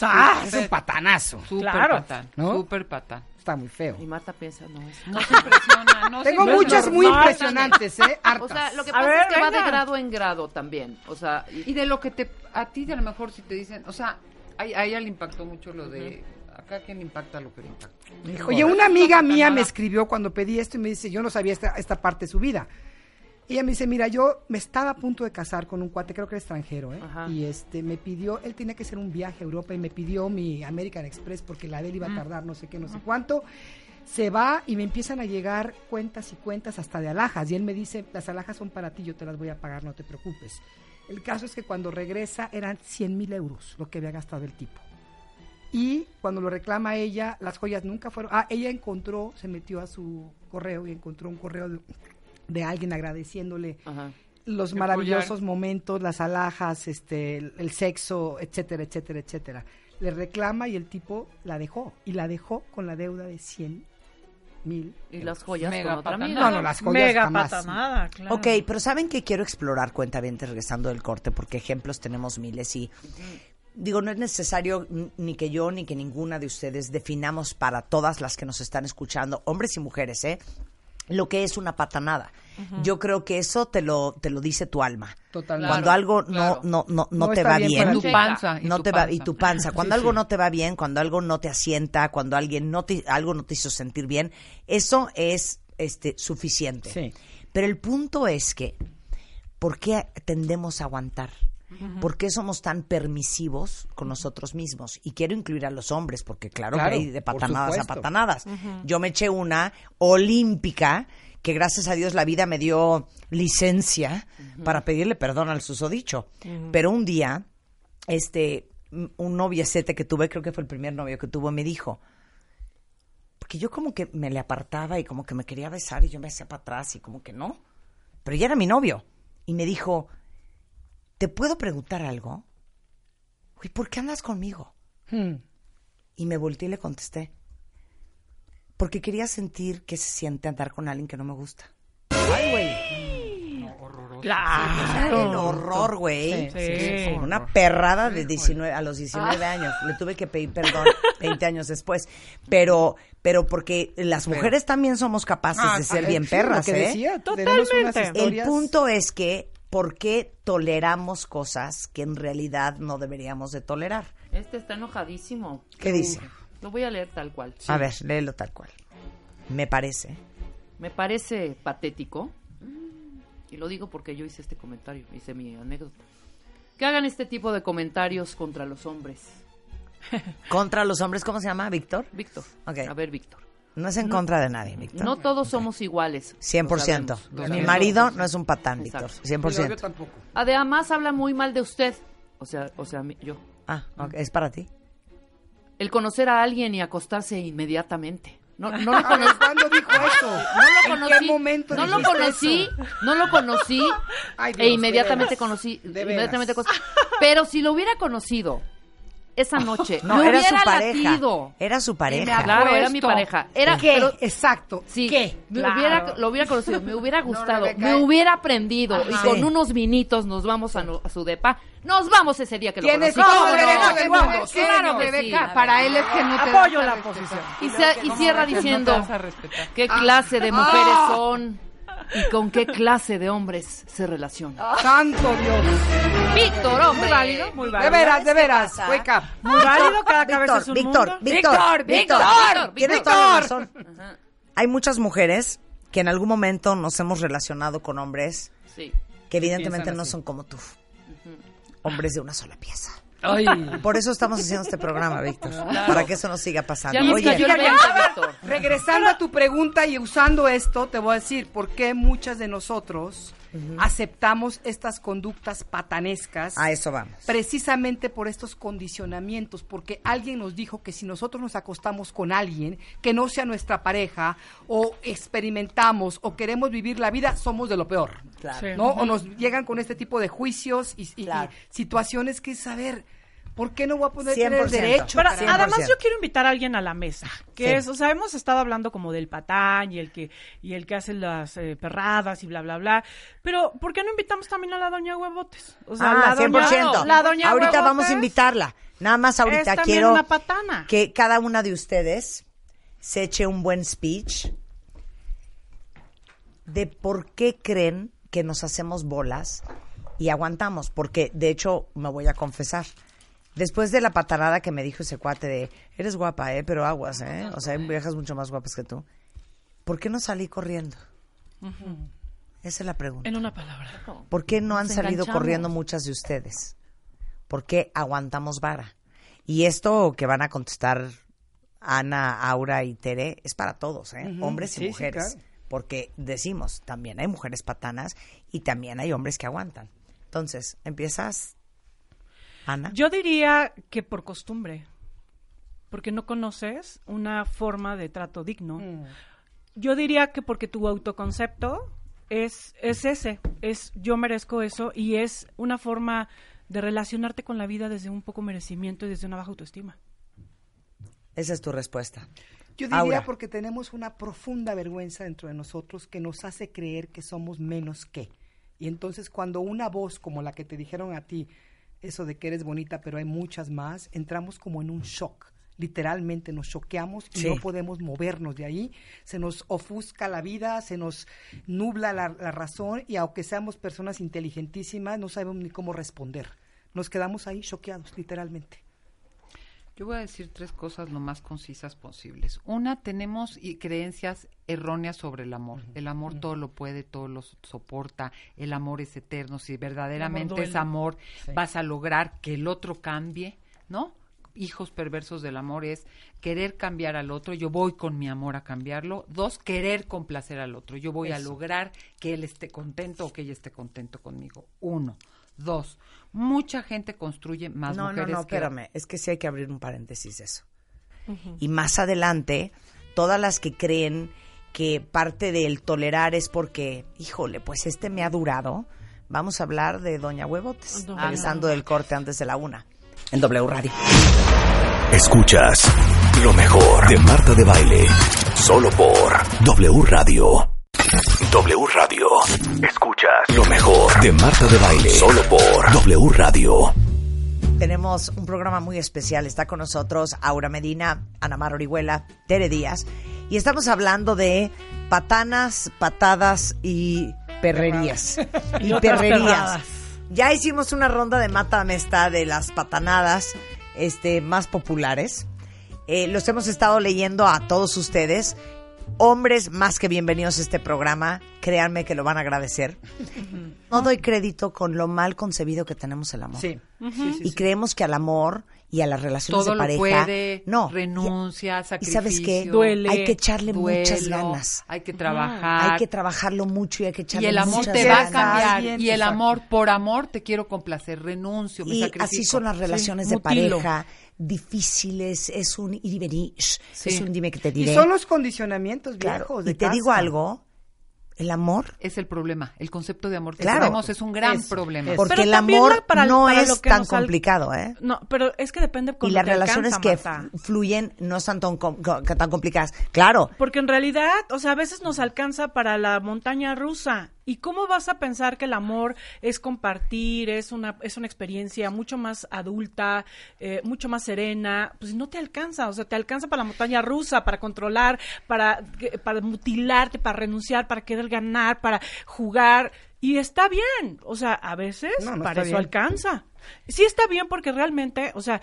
¡Ah! Es un patanazo. Súper Claro. patán, ¿No? súper patán. Está muy feo. Y Marta piensa, no es... No se impresiona, no se Tengo impresiona. muchas muy impresionantes, ¿eh? O Hartas. sea, lo que A pasa ver, es que va de grado en grado también. O sea, y- Y de lo que te, a ti a lo mejor si te dicen, o sea, a, a ella le impactó mucho lo de, acá quién le impacta lo que le impacta. Oye, una amiga mía nada. me escribió cuando pedí esto y me dice, yo no sabía esta, esta parte de su vida. Ella me dice, mira, yo me estaba a punto de casar con un cuate, creo que era extranjero, ¿eh? Ajá. Y este, me pidió, él tenía que hacer un viaje a Europa y me pidió mi American Express porque la de él iba a tardar no sé qué, no sé cuánto. Se va y me empiezan a llegar cuentas y cuentas hasta de alhajas. Y él me dice, las alhajas son para ti, yo te las voy a pagar, no te preocupes. El caso es que cuando regresa eran 100 mil euros lo que había gastado el tipo. Y cuando lo reclama ella, las joyas nunca fueron. Ah, ella encontró, se metió a su correo y encontró un correo de, de alguien agradeciéndole Ajá. los maravillosos momentos, las alhajas, este, el, el sexo, etcétera, etcétera, etcétera. Le reclama y el tipo la dejó. Y la dejó con la deuda de 100 mil. Y las joyas Mega con otra patanada. No, no, las joyas Mega jamás. patanada, claro. Ok, pero ¿saben que quiero explorar cuenta bien regresando del corte? Porque ejemplos tenemos miles y digo, no es necesario ni que yo ni que ninguna de ustedes definamos para todas las que nos están escuchando, hombres y mujeres, ¿eh? Lo que es una patanada. Yo creo que eso te lo, te lo dice tu alma. Totalmente. Cuando algo claro. no, no, no, no te va bien tu panza. y no tu te va y panza. tu panza cuando Sí, algo sí. no te va bien cuando algo no te asienta cuando alguien no te algo no te hizo sentir bien eso es este suficiente Sí. pero el punto es que ¿por qué tendemos a aguantar? ¿Por qué somos tan permisivos con nosotros mismos? Y quiero incluir a los hombres, porque claro, Claro, que hay de patanadas a patanadas. Yo me eché una olímpica, que gracias a Dios la vida me dio licencia para pedirle perdón al susodicho. Pero un día, este, un noviecete que tuve, creo que fue el primer novio que tuvo, me dijo, porque yo como que me le apartaba y como que me quería besar y yo me hacía para atrás y como que no. Pero ya era mi novio. Y me dijo, ¿te puedo preguntar algo? Uy, ¿por qué andas conmigo? Hmm. Y me volteé y le contesté. Porque quería sentir que se siente andar con alguien que no me gusta. Ay, güey. Claro. El horror, güey. Sí, sí. Una perrada de 19, a los 19 años. Le tuve que pedir perdón 20 años después. Pero, pero porque las mujeres también somos capaces Ah, de ser Eh, bien sí, perras, lo que ¿eh? decía, Totalmente. El punto es que, ¿por qué toleramos cosas que en realidad no deberíamos de tolerar? Este está enojadísimo. ¿Qué dice? Lo voy a leer tal cual. A ver, léelo tal cual. Me parece. Me parece patético, y lo digo porque yo hice este comentario, hice mi anécdota, que hagan este tipo de comentarios contra los hombres. Contra los hombres, ¿cómo se llama? ¿Víctor? Víctor, a ver, Víctor. No es en contra de nadie, Víctor. No todos somos iguales. 100%. lo sabemos. Mi marido no es un patán, Víctor. Exacto. 100%. tampoco. Además habla muy mal de usted. O sea, o sea, yo. Ah, es para ti. el conocer a alguien y acostarse inmediatamente. No, no lo conocí. ¿Cuándo dijo eso? No lo ¿En conocí. qué momento no lo conocí, eso? no lo conocí Ay, Dios, e inmediatamente de veras. conocí, inmediatamente conocí. Pero si lo hubiera conocido esa noche, No, me era su hubiera pareja. latido. Era su pareja. Claro, era mi pareja. Era, ¿Qué? pero- Exacto. Sí, ¿Qué? me Claro. hubiera, lo hubiera conocido, me hubiera gustado, me eh. hubiera aprendido y con Sí. unos vinitos nos vamos a, no- a su depa. Nos vamos ese día que lo conocí. Claro, para él es que no te Apoyo la posición. Y, se- y cierra diciendo qué clase de mujeres son y con qué clase de hombres se relacionan. Santo Dios. Víctor, hombre. Muy válido, muy De válido. veras, de veras. pasa? Wake up. Muy válido, cada cabeza es Víctor, un Víctor, mundo. Víctor, Víctor, Víctor, Víctor, tienes Víctor. toda la razón. Hay muchas mujeres que en algún momento nos hemos relacionado con hombres Sí. que evidentemente no son como tú. Hombres de una sola pieza. Ay. Por eso estamos haciendo este programa, Víctor. Para que eso no siga pasando. Ya Oye, cayó el fíjate, 20, Víctor. Regresando a tu pregunta y usando esto, te voy a decir por qué muchas de nosotros aceptamos estas conductas patanescas. a eso vamos. Precisamente por estos condicionamientos, porque alguien nos dijo que si nosotros nos acostamos con alguien que no sea nuestra pareja, o experimentamos o queremos vivir la vida, somos de lo peor. Claro. Sí. ¿no? O nos llegan con este tipo de juicios y, y- Claro. y situaciones que saber, ¿por qué no voy a poder tener 100%. derecho? Pero además 100%. yo quiero invitar a alguien a la mesa, que Sí. es, o sea, hemos estado hablando como del patán y el que y el que hace las eh, perradas y bla bla bla, pero ¿por qué no invitamos también a la doña Huevotes? O sea, Ah, la doña, 100%. la doña ahorita Huevotes vamos a invitarla. Nada más ahorita quiero una patana. que cada una de ustedes se eche un buen speech de por qué creen que nos hacemos bolas y aguantamos. Porque, de hecho, me voy a confesar. Después de la patarada que me dijo ese cuate de, eres guapa, ¿eh? Pero aguas, ¿eh? O sea, hay viejas mucho más guapas que tú. ¿Por qué no salí corriendo? Esa es la pregunta. En una palabra. ¿Por qué no han Nos salido enganchamos. corriendo muchas de ustedes? ¿Por qué aguantamos vara? Y esto que van a contestar Ana, Aura y Tere es para todos, ¿eh? Hombres sí, y sí, mujeres. claro. Porque decimos, también hay mujeres patanas y también hay hombres que aguantan. Entonces, empiezas, Ana. Yo diría que por costumbre, porque no conoces una forma de trato digno. Mm. Yo diría que porque tu autoconcepto es, es ese, es yo merezco eso y es una forma de relacionarte con la vida desde un poco merecimiento y desde una baja autoestima. Esa es tu respuesta. Yo diría Aura. porque tenemos una profunda vergüenza dentro de nosotros que nos hace creer que somos menos que. Y entonces cuando una voz como la que te dijeron a ti, eso de que eres bonita, pero hay muchas más, entramos como en un shock. Literalmente nos choqueamos y Sí. no podemos movernos de ahí. Se nos ofusca la vida, se nos nubla la, la razón y aunque seamos personas inteligentísimas, no sabemos ni cómo responder. Nos quedamos ahí choqueados, literalmente. Yo voy a decir tres cosas lo más concisas posibles. Una, tenemos y- creencias erróneas sobre el amor. El amor todo lo puede, todo lo so- soporta. El amor es eterno. Si verdaderamente es amor, vas a lograr que el otro cambie, ¿no? Hijos perversos del amor es querer cambiar al otro. Yo voy con mi amor a cambiarlo. Dos, querer complacer al otro. Yo voy a lograr que él esté contento o que ella esté contento conmigo. Uno. Dos, mucha gente construye más no, no, mujeres no, que espérame. Es que sí hay que abrir un paréntesis de eso. Y más adelante, todas las que creen que parte del tolerar es porque, híjole, pues este me ha durado, vamos a hablar de Doña Huevotes, Doña regresando del corte antes de la una, en W Radio. Escuchas lo mejor de Marta de Baile. Solo por W Radio. W Radio. Escuchas lo mejor de Marta de Baile. Solo por W Radio. Tenemos un programa muy especial, está con nosotros Aura Medina, Ana Mar Orihuela, Tere Díaz, y estamos hablando de patanas, patadas y perrerías. y perrerías. Ya hicimos una ronda de mata amistad de las patanadas este, más populares. Eh, los hemos estado leyendo a todos ustedes. Hombres más que bienvenidos a este programa, créanme que lo van a agradecer. No doy crédito con lo mal concebido que tenemos el amor. Sí. y creemos que al amor y a las relaciones Todo de lo pareja puede, no renuncia, y sacrificio. sabes qué Duele, hay que echarle muchas duelo, ganas Hay que trabajar. hay que trabajarlo mucho y hay que y echarle el amor muchas te va a ganas. cambiar. Bien, y el exacto. amor, por amor, te quiero complacer, renuncio, me y sacrifico. así son las relaciones de mutilo. pareja difíciles es un ir y venir Sí. es un dime que te Y diré son los condicionamientos Claro, viejos y de te digo casa. algo el amor Es el problema. El concepto de amor que Claro. tenemos es un gran problema. porque Pero el amor para- no para es lo que tan complicado eh No, pero es que depende con y lo las que relaciones alcanza, que fluyen no están tan, tan complicadas claro Porque en realidad, o sea, a veces nos alcanza para la montaña rusa. ¿Y cómo vas a pensar que el amor es compartir, es una, es una experiencia mucho más adulta, eh, mucho más serena? Pues no te alcanza, o sea, te alcanza para la montaña rusa, para controlar, para, que- para mutilarte, para renunciar, para querer ganar, para jugar. Y está bien, o sea, a veces No, no para eso bien. alcanza. Sí está bien porque realmente, o sea,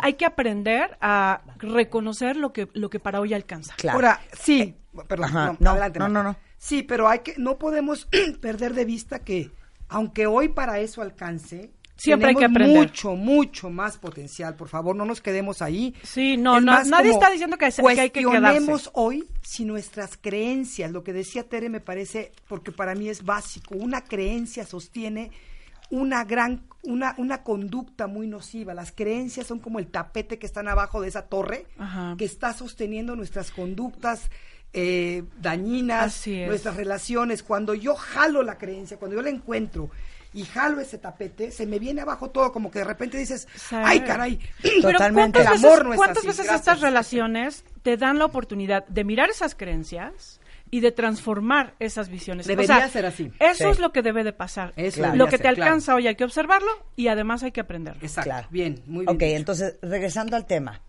hay que aprender a reconocer lo que, lo que para hoy alcanza. claro Ahora, sí, perdón, Ajá, no, no, adelante. no, no, no. Sí, pero hay que, no podemos perder de vista que, aunque hoy para eso alcance, Siempre hay que aprender. mucho, mucho más potencial. Por favor, no nos quedemos ahí. Sí, no, Es no, más nadie está diciendo que, se- que hay que cuestionemos quedarse. hoy si nuestras creencias, lo que decía Tere me parece, porque para mí es básico, una creencia sostiene una gran, una, una conducta muy nociva. Las creencias son como el tapete que están abajo de esa torre Ajá. que está sosteniendo nuestras conductas eh, dañinas, nuestras relaciones. Cuando yo jalo la creencia, cuando yo la encuentro y jalo ese tapete, se me viene abajo todo, como que de repente dices, ay caray, Pero Totalmente. ¿cuántas El veces, amor no es cuántas así, veces gracias. estas relaciones te dan la oportunidad de mirar esas creencias y de transformar esas visiones? Debería O sea, ser así. Eso Sí. es lo que debe de pasar. Eso Claro. Lo que ser, te claro. alcanza hoy hay que observarlo y además hay que aprenderlo. Exacto. Claro. Bien, muy bien. Ok, dicho. entonces, regresando al tema.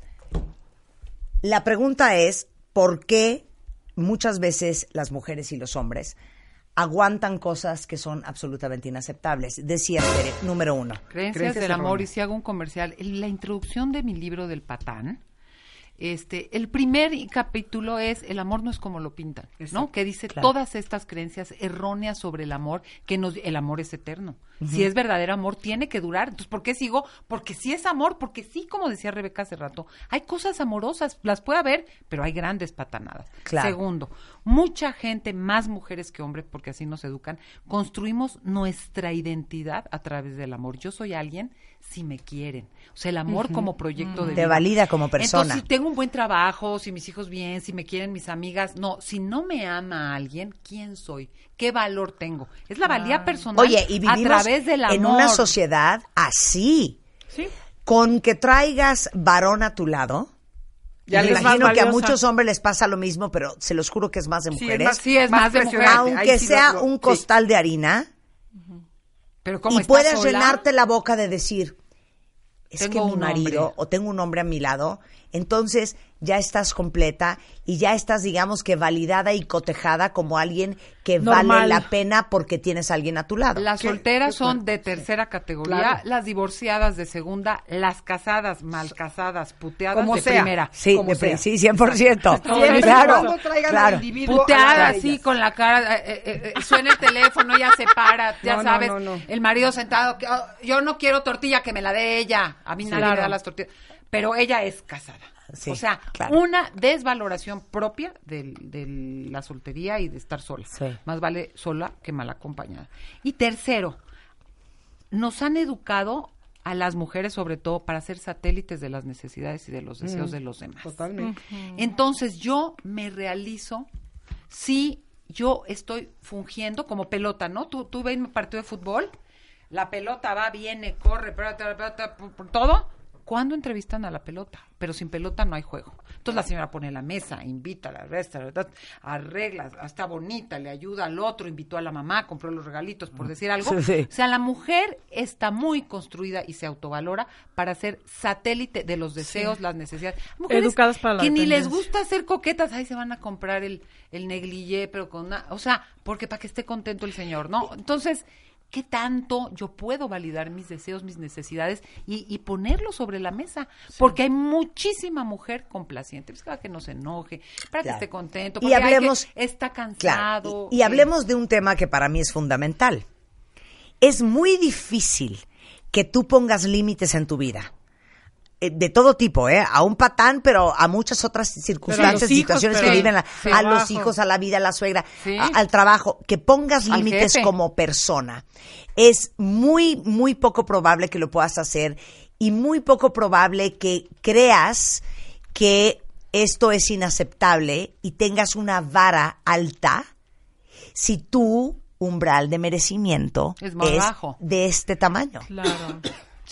La pregunta es, ¿por qué muchas veces las mujeres y los hombres aguantan cosas que son absolutamente inaceptables? Decía Tere, número uno. Creencias, Creencias del amor, y si hago un comercial, la introducción de mi libro del patán, este, el primer capítulo es el amor no es como lo pintan, ¿no? Que dice Claro. todas estas creencias erróneas sobre el amor, que nos, el amor es eterno. Si es verdadero amor, tiene que durar. Entonces, ¿por qué sigo? Porque sí es amor, porque sí, como decía Rebeca hace rato, hay cosas amorosas, las puede haber, pero hay grandes patanadas. Claro. Segundo, mucha gente, más mujeres que hombres, porque así nos educan, construimos nuestra identidad a través del amor. Yo soy alguien si me quieren. O sea, el amor como proyecto de Te vida. valida como persona. Entonces, si tengo un buen trabajo, si mis hijos bien, si me quieren mis amigas, no, si no me ama a alguien, ¿quién soy? ¿Qué valor tengo? Es la valía personal Oye, y a vivimos través del amor. en una sociedad así, ¿Sí? con que traigas varón a tu lado. Ya me imagino que a muchos hombres les pasa lo mismo, pero se los juro que es más de Sí, es mujeres. más- Sí, es más de presionante. mujeres. aunque sí sea lo- un sí. costal de harina, Pero como y puedes llenarte la boca de decir, es Tengo que mi un marido hombre. o tengo un hombre a mi lado, entonces ya estás completa y ya estás, digamos que validada y cotejada como alguien que Normal. vale la pena porque tienes a alguien a tu lado. Las ¿Qué- solteras qué son de tercera categoría, Claro. las divorciadas de segunda, las casadas, mal casadas, puteadas Como de sea. primera. Sí, como de pri- sea. sí, 100%. Siempre y claro, claro. al individuo a Puteada así con la cara, eh, eh, eh, suena el teléfono, ya se para, ya No, no, sabes, no, no. el marido sentado, que, "Oh, yo no quiero tortilla, que me la dé ella, a mí nadie Claro. me da las tortillas, pero ella es casada. Sí, o sea, claro. una desvaloración propia del- de, la soltería y de estar sola. Sí. Más vale sola que mal acompañada. Y tercero, nos han educado a las mujeres sobre todo para ser satélites de las necesidades y de los deseos de los demás. Totalmente. Entonces yo me realizo si yo estoy fungiendo como pelota, ¿no? Tú, tú ves un partido de fútbol, la pelota va, viene, corre, todo. ¿Cuándo entrevistan a la pelota? Pero sin pelota no hay juego. Entonces la señora pone la mesa, invita a la resta, ¿verdad? arregla, está bonita, le ayuda al otro, invitó a la mamá, compró los regalitos, por decir algo. Sí, sí. O sea, la mujer está muy construida y se autovalora para ser satélite de los deseos, las necesidades. Mujeres Educadas para la que ni les gusta ser coquetas, ahí se van a comprar el, el negligé, pero con una, o sea, porque para que esté contento el señor, ¿no? Entonces, ¿qué tanto yo puedo validar mis deseos, mis necesidades y, y ponerlos sobre la mesa? Porque hay muchísima mujer complaciente, pues para que no se enoje, para que esté contento, Y porque hay que- hablemos- está Claro, cansado. y, y hablemos de un tema que para mí es fundamental. Es muy difícil que tú pongas límites en tu vida. Eh, De todo tipo, ¿eh? A un patán, pero a muchas otras circunstancias, hijos, situaciones que viven, la- a los hijos, a la vida, a la suegra, Sí. a- al trabajo, que pongas límites como persona. Es muy, muy poco probable que lo puedas hacer y muy poco probable que creas que esto es inaceptable y tengas una vara alta si tu umbral de merecimiento Es más bajo. de este tamaño. Claro.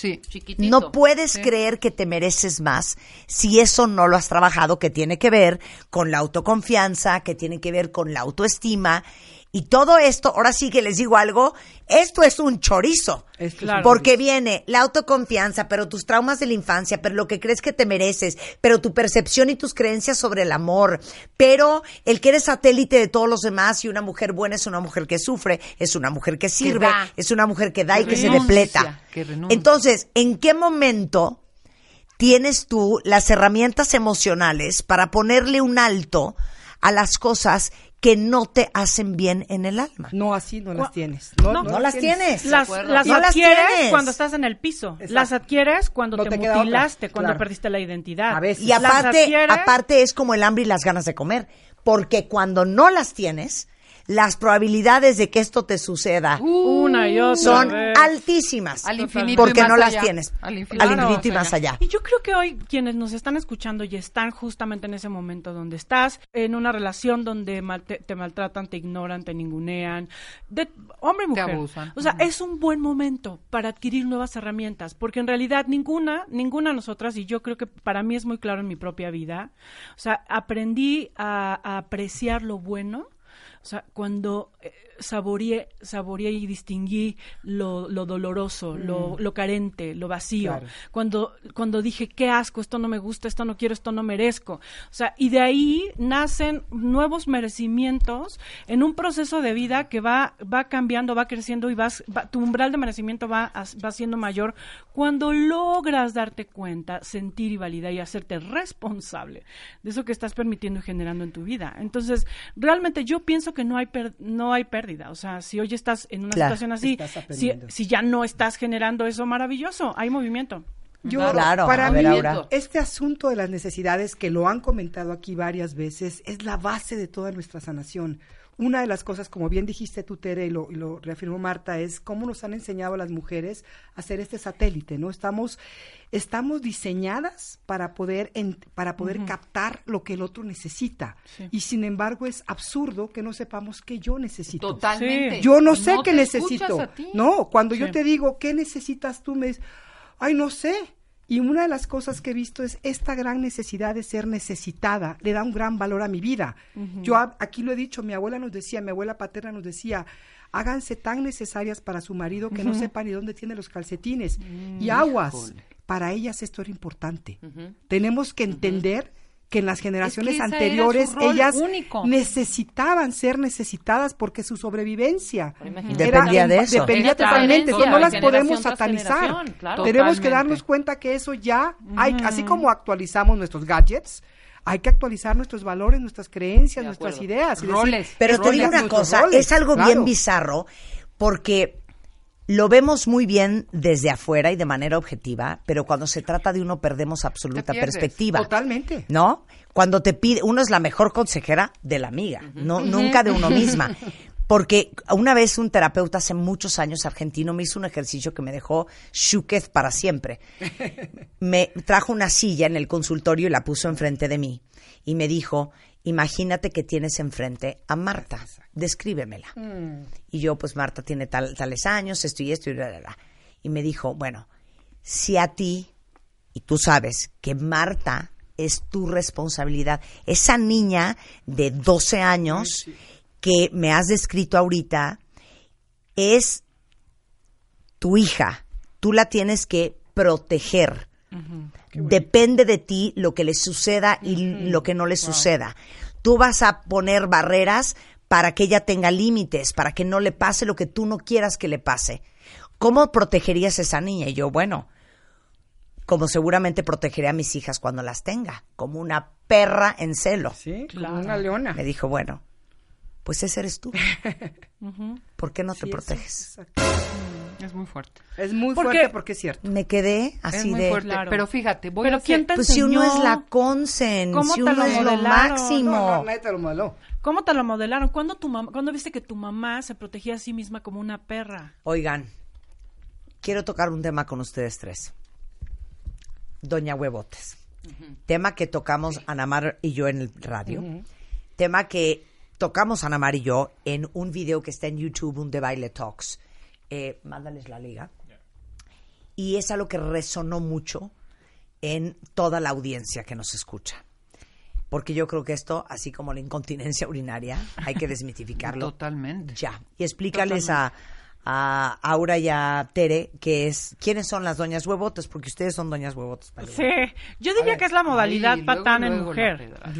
Sí. Chiquitito. No puedes Sí. creer que te mereces más si eso no lo has trabajado, que tiene que ver con la autoconfianza, que tiene que ver con la autoestima. Y todo esto, ahora sí que les digo algo, esto es un chorizo. Es Claro. Porque viene la autoconfianza, pero tus traumas de la infancia, pero lo que crees que te mereces, pero tu percepción y tus creencias sobre el amor, pero el que eres satélite de todos los demás y una mujer buena es una mujer que sufre, es una mujer que sirve, es una mujer que da y Que se depleta. que. Entonces, ¿en qué momento tienes tú las herramientas emocionales para ponerle un alto a las cosas que no te hacen bien en el alma? No, así no las tienes. No. No las tienes. Las, las No las adquieres tienes. cuando estás en el piso. Exacto. Las adquieres cuando No te, mutilaste, cuando Claro. perdiste la identidad. A veces. Y Las aparte, adquieres- aparte es como el hambre y las ganas de comer, porque cuando no las tienes, las probabilidades de que esto te suceda una y otra son vez. altísimas, Al infinito y porque más no las tienes, Al al infinito y y más allá. Y yo creo que hoy quienes nos están escuchando y están justamente en ese momento donde estás en una relación donde mal- te, te maltratan, te ignoran, te ningunean, de hombre y mujer. abusan. O sea, es un buen momento para adquirir nuevas herramientas, porque en realidad ninguna, ninguna de nosotras, y yo creo que para mí es muy claro en mi propia vida, o sea, aprendí a, a apreciar lo bueno. O sea, cuando eh, saboreé, saboreé y distinguí lo, lo doloroso, lo, lo carente, lo vacío. Claro. Cuando, cuando dije, qué asco, esto no me gusta, esto no quiero, esto no merezco. O sea, y de ahí nacen nuevos merecimientos en un proceso de vida que va, va cambiando, va creciendo y vas, va- tu umbral de merecimiento va, va siendo mayor cuando logras darte cuenta, sentir y validar y hacerte responsable de eso que estás permitiendo y generando en tu vida. Entonces, realmente yo pienso que no hay, per- no hay pérdida. O sea, si hoy estás en una Claro. situación así, si, ya no estás generando eso maravilloso, hay movimiento. Yo, Claro, para ver, mí, este asunto de las necesidades que lo han comentado aquí varias veces es la base de toda nuestra sanación. Una de las cosas, como bien dijiste tú, Tere, y lo, y lo reafirmó Marta, es cómo nos han enseñado a las mujeres a hacer este satélite, ¿no? Estamos, estamos diseñadas para poder, en- para poder captar lo que el otro necesita. Sí. Y sin embargo, es absurdo que no sepamos qué yo necesito. Totalmente. Sí. Yo no sé qué necesito. a ti. No, cuando yo te digo, ¿qué necesitas tú? Me dices, ay, no sé. Y una de las cosas que he visto es esta gran necesidad de ser necesitada, le da un gran valor a mi vida. Yo a- aquí lo he dicho, mi abuela nos decía, mi abuela paterna nos decía, háganse tan necesarias para su marido que no sepa ni dónde tiene los calcetines. y aguas, híjole. para ellas esto era importante. Tenemos que entender que en las generaciones anteriores ellas único. necesitaban ser necesitadas porque su sobrevivencia era- Dependía de eso. Dependía Era totalmente, no las podemos satanizar. claro. Tenemos que darnos cuenta que eso ya hay, así como actualizamos nuestros gadgets, hay que actualizar nuestros valores, nuestras creencias, nuestras ideas. y decir, Roles. Pero te digo una cosa, roles, es algo claro. bien bizarro porque lo vemos muy bien desde afuera y de manera objetiva, pero cuando se trata de uno perdemos absoluta perspectiva. Totalmente. ¿No? Cuando te pide, uno es la mejor consejera de la amiga, no, nunca de uno misma. Porque una vez un terapeuta hace muchos años argentino me hizo un ejercicio que me dejó shukez para siempre. Me trajo una silla en el consultorio y la puso enfrente de mí. Y me dijo, imagínate que tienes enfrente a Marta, descríbemela. Y yo, pues Marta tiene tal- tales años, esto y esto y bla, bla, bla. Y me dijo, bueno, si a ti, y tú sabes que Marta es tu responsabilidad, esa niña de 12 años que me has descrito ahorita, es tu hija, tú la tienes que proteger. Depende de ti lo que le suceda y lo que no le suceda. Tú vas a poner barreras para que ella tenga límites, para que no le pase lo que tú no quieras que le pase. ¿Cómo protegerías a esa niña? Y yo, bueno, como seguramente protegeré a mis hijas cuando las tenga, como una perra en celo. Sí, como Claro. una leona. Me dijo, bueno, pues ese eres tú. ¿Por qué no te Sí, proteges? exacto. Es muy fuerte. Es muy Porque- fuerte porque es cierto. Me quedé Es así muy de... fuerte. Claro. Pero fíjate, voy Pero a ¿quién te Pues si uno enseñó? es la consen, ¿Cómo si te uno lo es lo máximo. No, no, nadie te lo modeló. ¿Cómo te lo modelaron? ¿Cuándo, tu mamá, ¿Cuándo viste que tu mamá se protegía a sí misma como una perra? Oigan, quiero tocar un tema con ustedes tres. Doña Huevotes. Tema que tocamos Anamar y yo en el radio. Tema que tocamos Anamar y yo en un video que está en YouTube, un de baile talks. Eh, mándales la liga. Y es algo que resonó mucho en toda la audiencia que nos escucha. Porque yo creo que esto, así como la incontinencia urinaria, hay que desmitificarlo Totalmente. ya. Y explícales a, a Aura y a Tere que es quiénes son las doñas huevotes, porque ustedes son doñas huevotes. para Sí, yo diría ver, que es la modalidad ahí, luego, patán en luego mujer. pedrada.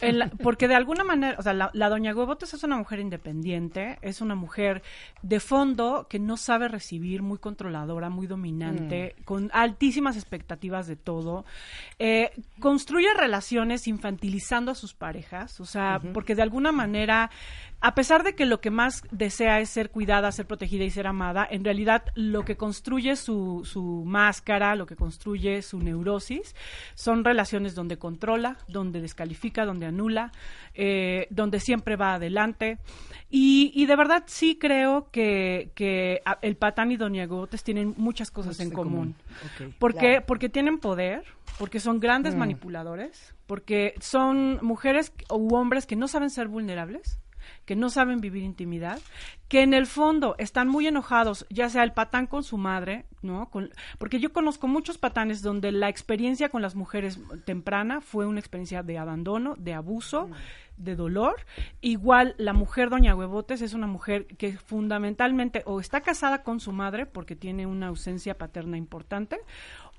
En la- porque de alguna manera, o sea, la, la doña Huevotes es una mujer independiente, es una mujer de fondo que no sabe recibir, muy controladora, muy dominante, con altísimas expectativas de todo. Eh, construye relaciones infantilizando a sus parejas, o sea, porque de alguna manera, a pesar de que lo que más desea es ser cuidada, ser protegida y ser amada, en realidad lo que construye su, su máscara, lo que construye su neurosis, son relaciones donde controla, donde descalifica, donde anula, eh, donde siempre va adelante. Y, y de verdad sí creo que, el patán y Doña Gotes tienen muchas cosas en común. Porque, Claro. porque tienen poder, porque son grandes manipuladores, porque son mujeres u hombres que no saben ser vulnerables, que no saben vivir intimidad, que en el fondo están muy enojados, ya sea el patán con su madre, ¿no? Con- porque yo conozco muchos patanes donde la experiencia con las mujeres temprana fue una experiencia de abandono, de abuso, de dolor. Igual la mujer doña Huevotes es una mujer que fundamentalmente o está casada con su madre porque tiene una ausencia paterna importante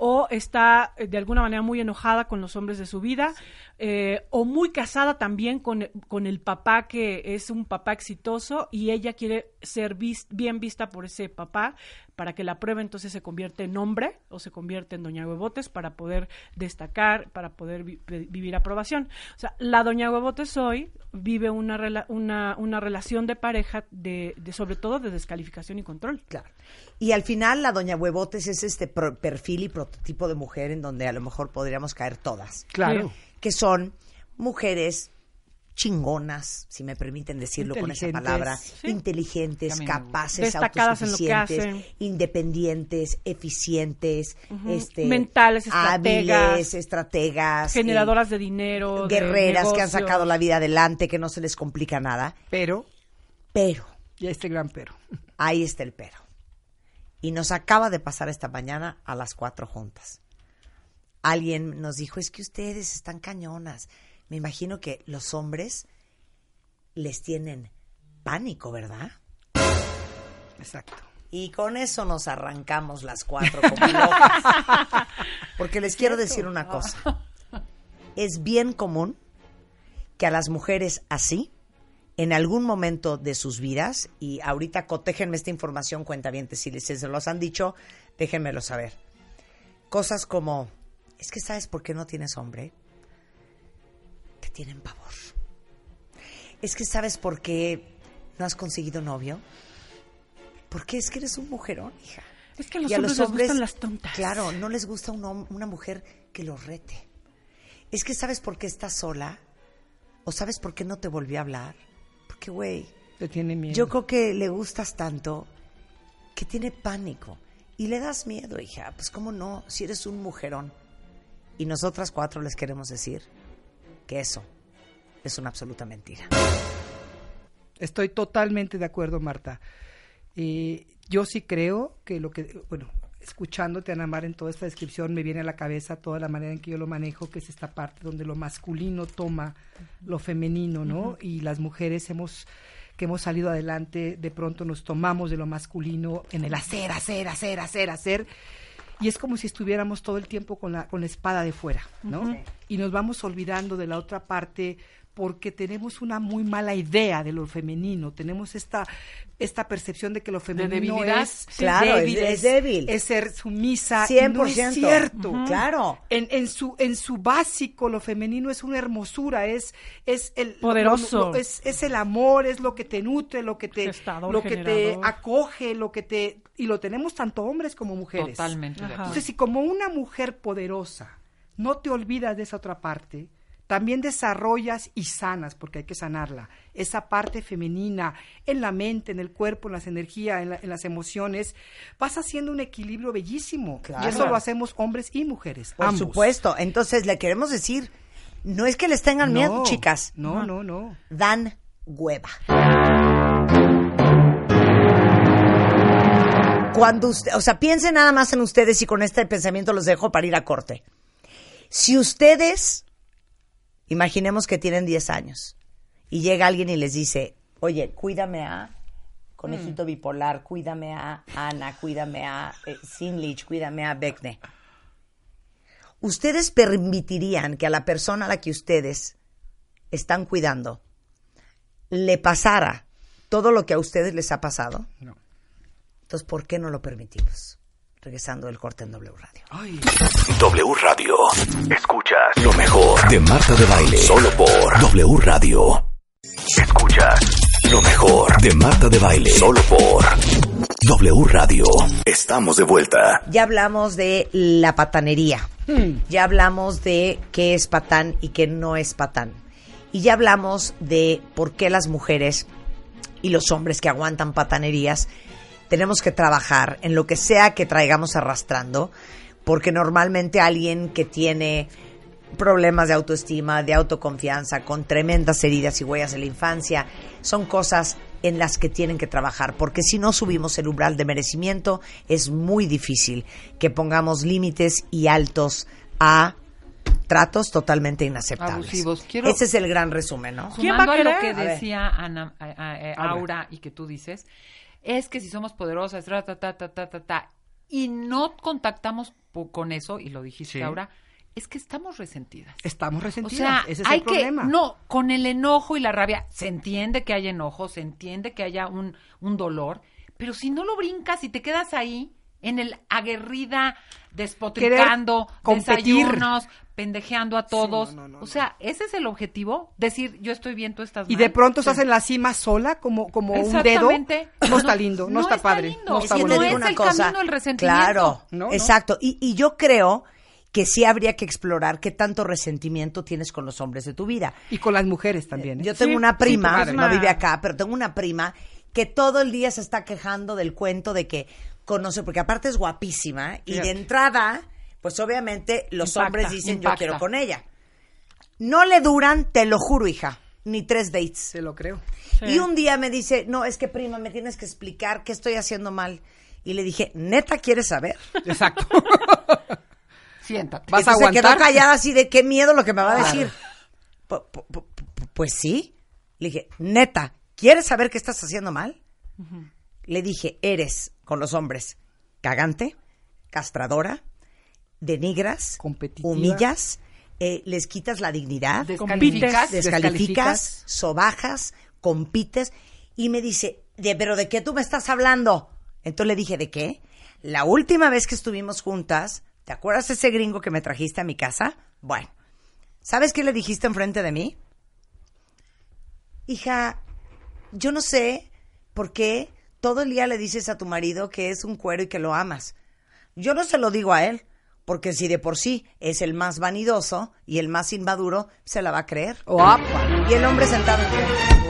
o está eh, de alguna manera muy enojada con los hombres de su vida eh, o muy casada también con, con el papá que es un papá exitoso y ella quiere ser vis- bien vista por ese papá para que la prueba entonces se convierte en hombre o se convierte en doña Huevotes para poder destacar, para poder vi- vi- vivir aprobación. O sea, la doña Huevotes hoy vive una, rela- una, una relación de pareja de, de sobre todo de descalificación y control. Claro. Y al final la doña huevotes es este pro- perfil y prototipo de mujer en donde a lo mejor podríamos caer todas. Claro. Que son mujeres chingonas, si me permiten decirlo con esa palabra, Sí. inteligentes, capaces, Destacadas en lo que autosuficientes, hacen. independientes, eficientes, este, Mentales, estrategas, hábiles, estrategas, Generadoras eh, de dinero, de guerreras que han sacado la vida adelante, que no se les complica nada, Pero, pero y este gran pero. Ahí está el pero. Y nos acaba de pasar esta mañana a las cuatro juntas. Alguien nos dijo, es que ustedes están cañonas. Me imagino que los hombres les tienen pánico, ¿verdad? Exacto. Y con eso nos arrancamos las cuatro como locas. Porque les quiero decir una cosa. Es bien común que a las mujeres así, en algún momento de sus vidas, y ahorita cotéjenme esta información, cuenta bien, si les se los han dicho, déjenmelo saber. Cosas como, es que sabes por qué no tienes hombre, te tienen pavor. Es que sabes por qué no has conseguido novio, porque es que eres un mujerón, hija. Es que a los Y hombres les gustan las tontas. Claro, no les gusta un una mujer que los rete. Es que sabes por qué estás sola o sabes por qué no te volvió a hablar. Porque, güey, yo creo que le gustas tanto que tiene pánico y le das miedo, hija. Pues cómo no, si eres un mujerón. Y nosotras cuatro les queremos decir que eso es una absoluta mentira. Estoy totalmente de acuerdo, Marta. Eh, yo sí creo que lo que, bueno, escuchándote, Ana Mar, en toda esta descripción, me viene a la cabeza toda la manera en que yo lo manejo, que es esta parte donde lo masculino toma lo femenino, ¿no? Y las mujeres hemos que hemos salido adelante, de pronto nos tomamos de lo masculino en el hacer, hacer, hacer, hacer, hacer. Y es como si estuviéramos todo el tiempo con la, con la espada de fuera, ¿no? Y nos vamos olvidando de la otra parte porque tenemos una muy mala idea de lo femenino. Tenemos esta, esta percepción de que lo femenino es, Claro, débil, es- es débil. es ser sumisa. y 100%. No es cierto. Claro. En, en su en su básico lo femenino es una hermosura es es el Poderoso. lo- lo- es, es el amor es lo que te nutre lo que te Gestador, lo que te acoge lo que te y lo tenemos tanto hombres como mujeres. Totalmente. Entonces, si como una mujer poderosa no te olvidas de esa otra parte, también desarrollas y sanas, porque hay que sanarla, esa parte femenina en la mente, en el cuerpo, en las energías, en, la- en las emociones, vas haciendo un equilibrio bellísimo. Claro. Y eso lo hacemos hombres y mujeres. Por ambos. supuesto. Entonces le queremos decir, no es que les tengan miedo, No, chicas. No, no, no. Dan hueva. Cuando usted, o sea, piensen nada más en ustedes y con este pensamiento los dejo para ir a corte. Si ustedes, imaginemos que tienen 10 años y llega alguien y les dice, oye, cuídame a Conejito Bipolar, cuídame a Ana, cuídame a eh, Sinlich, cuídame a Beckne. ¿Ustedes permitirían que a la persona a la que ustedes están cuidando le pasara todo lo que a ustedes les ha pasado? No. Entonces, ¿por qué no lo permitimos? Regresando del corte en W Radio. Ay. W Radio. Escuchas lo mejor de Marta de Baile. Solo por W Radio. Escuchas lo mejor de Marta de Baile. Solo por W Radio. Estamos de vuelta. Ya hablamos de la patanería. Hmm. Ya hablamos de qué es patán y qué no es patán. Y ya hablamos de por qué las mujeres y los hombres que aguantan patanerías tenemos que trabajar en lo que sea que traigamos arrastrando, porque normalmente alguien que tiene problemas de autoestima, de autoconfianza, con tremendas heridas y huellas de la infancia, son cosas en las que tienen que trabajar, porque si no subimos el umbral de merecimiento, es muy difícil que pongamos límites y altos a tratos totalmente inaceptables. Abusivos. Quiero- Ese es el gran resumen, ¿no? ¿Quién va a Sumando a, lo que decía Ana, a- a- a- Habla. Aura y que tú dices, es que si somos poderosas, ta, ta, ta, ta, ta, ta, ta, y no contactamos con eso, y lo dijiste Sí. Aura, es que estamos resentidas. Estamos O resentidas. sea, Ese es hay el que, problema. no, con el enojo y la rabia, se entiende que haya enojo, se entiende que haya un, un dolor, pero si no lo brincas y te quedas ahí, en el aguerrida, despotricando, competir. desayunos, pendejeando a todos. no, no, no, o sea, ese es el objetivo, decir yo estoy bien, tú estás Y mal. de pronto Sí. estás en la cima sola, como, como un dedo. No está lindo, no, está, padre. lindo. No Es está digo es una el camino del resentimiento. Claro, exacto. Y, y yo creo que sí habría que explorar qué tanto resentimiento tienes con los hombres de tu vida. Y con las mujeres también. ¿eh? Yo tengo Sí, una prima, no vive acá, pero tengo una prima que todo el día se está quejando del cuento de que conoce, porque aparte es guapísima y de entrada, pues obviamente los Impacta, hombres dicen impacta. yo quiero con ella. No le duran, te lo juro, hija, ni tres dates. Se lo creo. Y un día me dice, no, es que prima, me tienes que explicar qué estoy haciendo mal. Y le dije, ¿neta quieres saber? Exacto. Siéntate. ¿Vas a se quedó callada así de qué miedo lo que me va a decir. Pu- pu- pu- pu- Pues sí. Le dije, neta, ¿quieres saber qué estás haciendo mal? Le dije, eres con los hombres cagante, castradora, denigras, Competitiva. humillas, eh, les quitas la dignidad, Descalificas. descalificas, descalificas. sobajas, compites. Y me dice, de, ¿pero de qué tú me estás hablando? Entonces le dije, ¿de qué? La última vez que estuvimos juntas, ¿te acuerdas ese gringo que me trajiste a mi casa? Bueno, ¿sabes qué le dijiste enfrente de mí? Hija, yo no sé por qué todo el día le dices a tu marido que es un cuero y que lo amas. Yo no se lo digo a él, porque si de por sí es el más vanidoso y el más inmaduro, se la va a creer. Opa. Y el hombre sentado.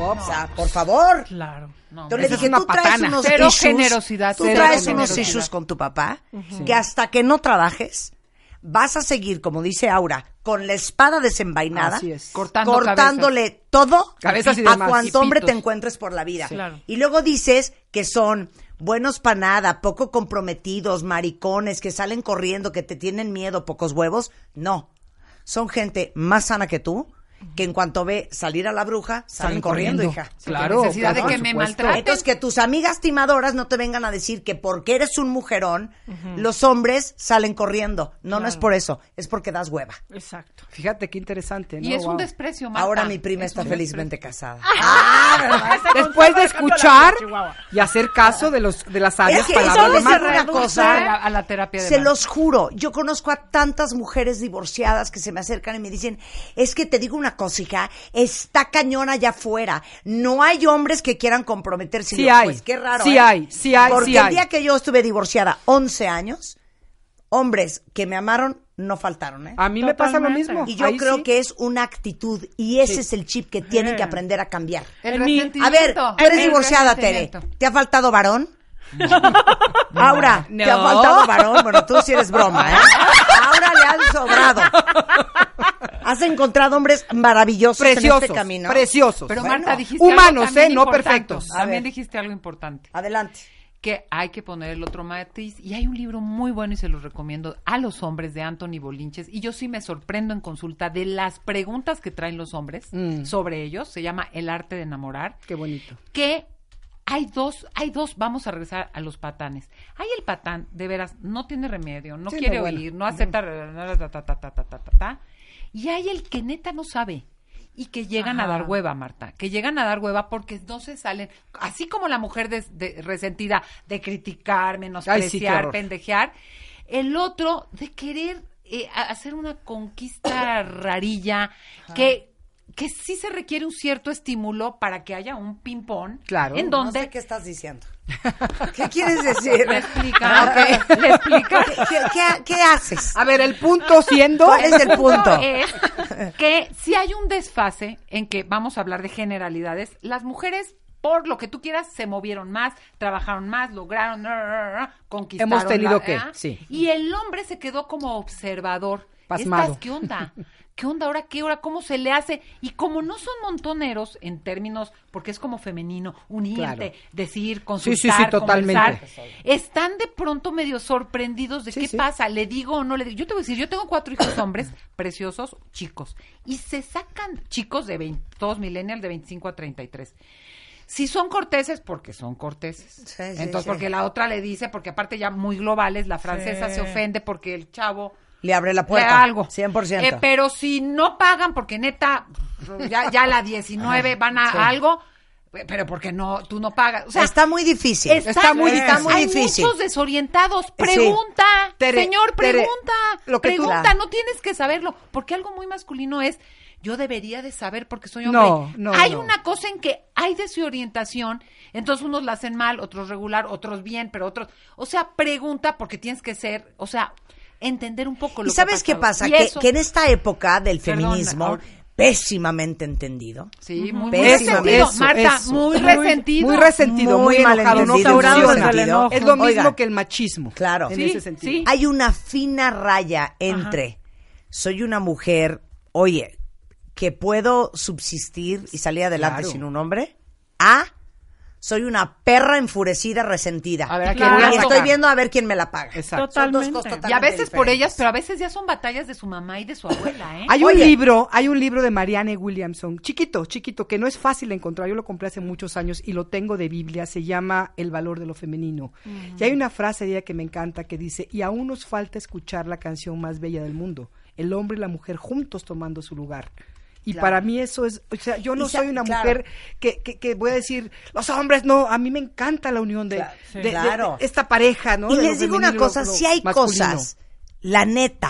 O sea, por favor. Claro. No, Entonces le dije, tú traes patana. unos Cero issues, generosidad, tú cero traes unos issues con tu papá que hasta que no trabajes vas a seguir, como dice Aura, con la espada desenvainada, Así es. Cortando cortándole todo Cabezas y a cuanto hombre te encuentres por la vida. Claro. Y luego dices que son buenos para nada, poco comprometidos, maricones, que salen corriendo, que te tienen miedo, pocos huevos. No. Son gente más sana que tú, que en cuanto ve salir a la bruja, salen, Salen corriendo, corriendo. hija. Claro, necesidad de que me maltraten. Entonces, que tus amigas timadoras no te vengan a decir que porque eres un mujerón, los hombres salen corriendo. No, no es por eso, es porque das hueva. Exacto. Fíjate qué interesante, ¿no? Y es un desprecio, Marta. Ahora mi prima Es está felizmente casada. Después de escuchar y hacer caso de los de las Es áreas que palabras de es Marta. una cosa. a la- a la terapia de Se Marta. los juro, yo conozco a tantas mujeres divorciadas que se me acercan y me dicen, es que te digo una una cosa, hija, está cañona allá afuera. No hay hombres que quieran comprometerse. Sí yo, hay. Pues qué raro. Sí ¿eh? hay, sí hay, Porque sí el hay. día que yo estuve divorciada, 11 años, hombres que me amaron no faltaron, ¿eh? A mí me pasa lo mismo. Y yo Ahí creo sí. que es una actitud y ese Sí. es el chip que tienen Eh. que aprender a cambiar. El. A ver, tú eres El divorciada, Tere. ¿Te ha faltado varón? Aura, ¿te ha faltado varón? Bueno, tú sí eres broma, ¿eh? Ahora le han sobrado. Has encontrado hombres maravillosos en Preciosos, este camino. preciosos. Pero Bueno, Marta, dijiste humanos, algo ¿eh? No perfectos. También dijiste algo importante. Adelante. que hay que poner el otro matiz. Y hay un libro muy bueno y se los recomiendo a los hombres de Anthony Bolinches. Y yo sí me sorprendo en consulta de las preguntas que traen los hombres Mm. sobre ellos. Se llama El arte de enamorar. Qué bonito. Que hay dos, hay dos, vamos a regresar a los patanes. Hay el patán, de veras, no tiene remedio, no sí, quiere no, bueno. oír, no acepta, ta, ta, ta, y hay el que neta no sabe y que llegan a dar hueva, Marta, que llegan a dar hueva porque no se salen, así como la mujer de, resentida de criticar, menospreciar, pendejear, el otro de querer eh, hacer una conquista rarilla que que sí se requiere un cierto estímulo para que haya un ping-pong. Claro. En No donde sé qué estás diciendo. ¿Qué quieres decir? le explica, le explica. ¿Qué, qué- qué- qué haces? A ver, el punto siendo. ¿Cuál es el punto? es que si hay un desfase en que vamos a hablar de generalidades, las mujeres por lo que tú quieras se movieron más, trabajaron más, lograron, ra, ra, ra, conquistaron. Hemos tenido la- que, ¿ah? sí. Y el hombre se quedó como observador. Pasmado. Estas, ¿Qué onda? ¿Qué onda ahora? ¿Qué hora? ¿Cómo se le hace? Y como no son montoneros en términos, porque es como femenino, unirte, Claro. decir, Sí, consultar, sí, sí, totalmente. conversar, están de pronto medio sorprendidos de Sí, qué sí. pasa, le digo o no le digo. Yo te voy a decir, yo tengo cuatro hijos hombres, preciosos, chicos, y se sacan chicos de 20, todos millennials de 25 a 33. Si son corteses, porque son corteses. Sí, sí, Entonces, sí. porque la otra le dice, porque aparte ya muy globales, la francesa se ofende porque el chavo Le abre la puerta. algo. 100%. Eh, pero si no pagan, porque neta, ya, ya la 19 van a Sí. algo, pero porque no, tú no pagas. O sea, está muy difícil. Está, Está muy está difícil. muy Hay difícil. muchos desorientados. Pregunta, Tere, señor, Tere, pregunta. lo que tú- pregunta, no tienes que saberlo. Porque algo muy masculino es, yo debería de saber porque soy hombre. No, no, hay no. una cosa en que hay desorientación, entonces unos la hacen mal, otros regular, otros bien, pero otros... O sea, pregunta porque tienes que ser, o sea, entender un poco lo ¿Y que sabes qué pasa? Y Que, eso- que en esta época del Perdón, feminismo, ahora- pésimamente entendido, Sí, muy, muy resentido. eso, Marta, eso. muy Muy- resentido. Muy resentido, Muy muy, no muy resentido. Es lo mismo que el machismo. Claro. En Sí, ese sentido. sí. hay una fina raya entre soy una mujer, oye, que puedo subsistir y salir adelante Claro. sin un hombre, a soy una perra enfurecida, resentida. A ver, ¿a y estoy viendo a ver quién me la paga. Exacto. Son dos Totalmente. Y a veces por ellas, pero a veces ya son batallas de su mamá y de su abuela, ¿eh? Hay un Oye. libro, hay un libro de Marianne Williamson, chiquito, chiquito, que no es fácil de encontrar. Yo lo compré hace muchos años y lo tengo de Biblia. Se llama El valor de lo femenino. Y hay una frase de ella que me encanta que dice: Y aún nos falta escuchar la canción más bella del mundo, el hombre y la mujer juntos tomando su lugar. Y Claro. para mí eso es, o sea, yo no soy una claro. mujer que, que, que voy a decir, los hombres no, a mí me encanta la unión de, Claro. de- de- Claro. de esta pareja, ¿no? Y les digo una femenino cosa, si hay masculino. cosas, la neta,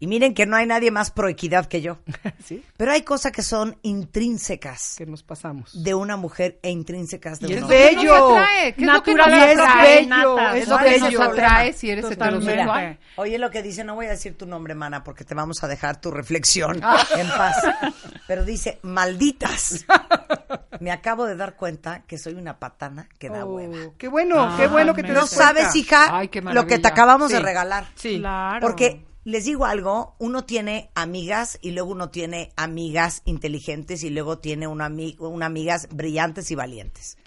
y miren que no hay nadie más pro equidad que yo, ¿Sí? pero hay cosas que son intrínsecas Que nos pasamos. de una mujer e intrínsecas de Y un es hombre. ¿Qué es lo que bello. nos atrae? ¿Qué es lo que nos es atrae? bello, es Es lo que nos atrae si eres heterosexual. Oye lo que dice, no voy a decir tu nombre, mana, porque te vamos a dejar tu reflexión Ah. en paz. Pero dice, malditas. Me acabo de dar cuenta que soy una patana que da Oh, hueva. Qué bueno, qué bueno que te No das cuenta. sabes, hija, Ay, lo que te acabamos de regalar. Sí. Claro. Porque les digo algo, uno tiene amigas y luego uno tiene amigas inteligentes y luego tiene una, ami- una amigas brillantes y valientes.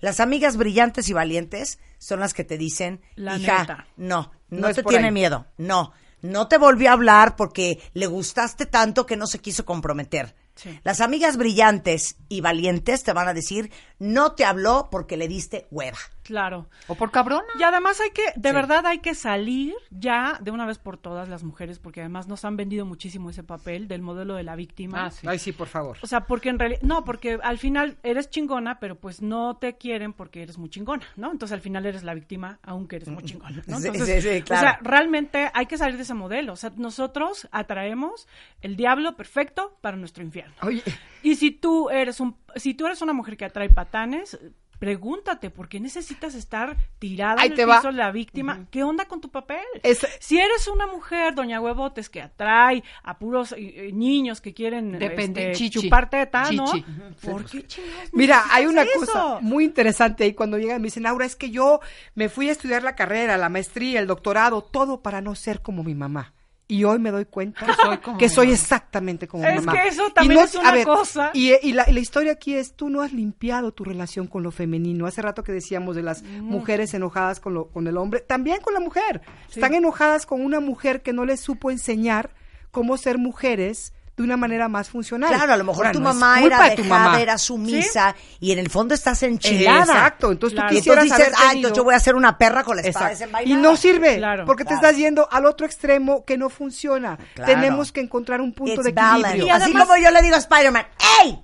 Las amigas brillantes y valientes son las que te dicen, La hija, neta. no, no, te tiene ahí. miedo, no, no te volvió a hablar porque le gustaste tanto que no se quiso comprometer. Sí. Las amigas brillantes y valientes te van a decir, no te habló porque le diste hueva. Claro. O por cabrona. Y además hay que, de verdad hay que salir ya de una vez por todas las mujeres, porque además nos han vendido muchísimo ese papel del modelo de la víctima. Ah, sí. Ay, sí, por favor. O sea, porque en realidad, no, porque al final eres chingona, pero pues no te quieren porque eres muy chingona, ¿no? Entonces al final eres la víctima, aunque eres muy chingona, ¿no? Sí, Entonces, sí, sí, O claro. sea, realmente hay que salir de ese modelo. O sea, nosotros atraemos el diablo perfecto para nuestro infierno. Oye, Y si tú eres un, si tú eres una mujer que atrae patanes, pregúntate, ¿por qué necesitas estar tirada Ahí en el te va. piso la víctima? ¿Qué onda con tu papel? Es- Si eres una mujer, doña Huevotes, que atrae a puros eh, eh, niños que quieren Depende- este, chupar teta, ¿no? Chichi. ¿Por qué chingados Mira, hay una cosa muy interesante ahí cuando llegan me dicen, Laura, es que yo me fui a estudiar la carrera, la maestría, el doctorado, todo para no ser como mi mamá. Y hoy me doy cuenta que soy, como que mi soy mamá. exactamente como Es mi mamá. que eso Y también es una cosa. Y, y la, y la historia aquí es, tú no has limpiado tu relación con lo femenino. Hace rato que decíamos de las mujeres enojadas con, lo, con el hombre, también con la mujer. Están enojadas con una mujer que no les supo enseñar cómo ser mujeres de una manera más funcional. Claro, a lo mejor Ahora, tu no mamá era de tu dejada, mamá. era sumisa, y en el fondo estás enchilada. Exacto, entonces Claro. tú quisieras entonces dices, haber ah, entonces yo voy a ser una perra con la espada Exacto. Y no sirve, Claro. porque Claro. te estás yendo al otro extremo que no funciona. Claro. Tenemos que encontrar un punto It's de equilibrio. Así como yo le digo a Spider-Man, ¡Ey!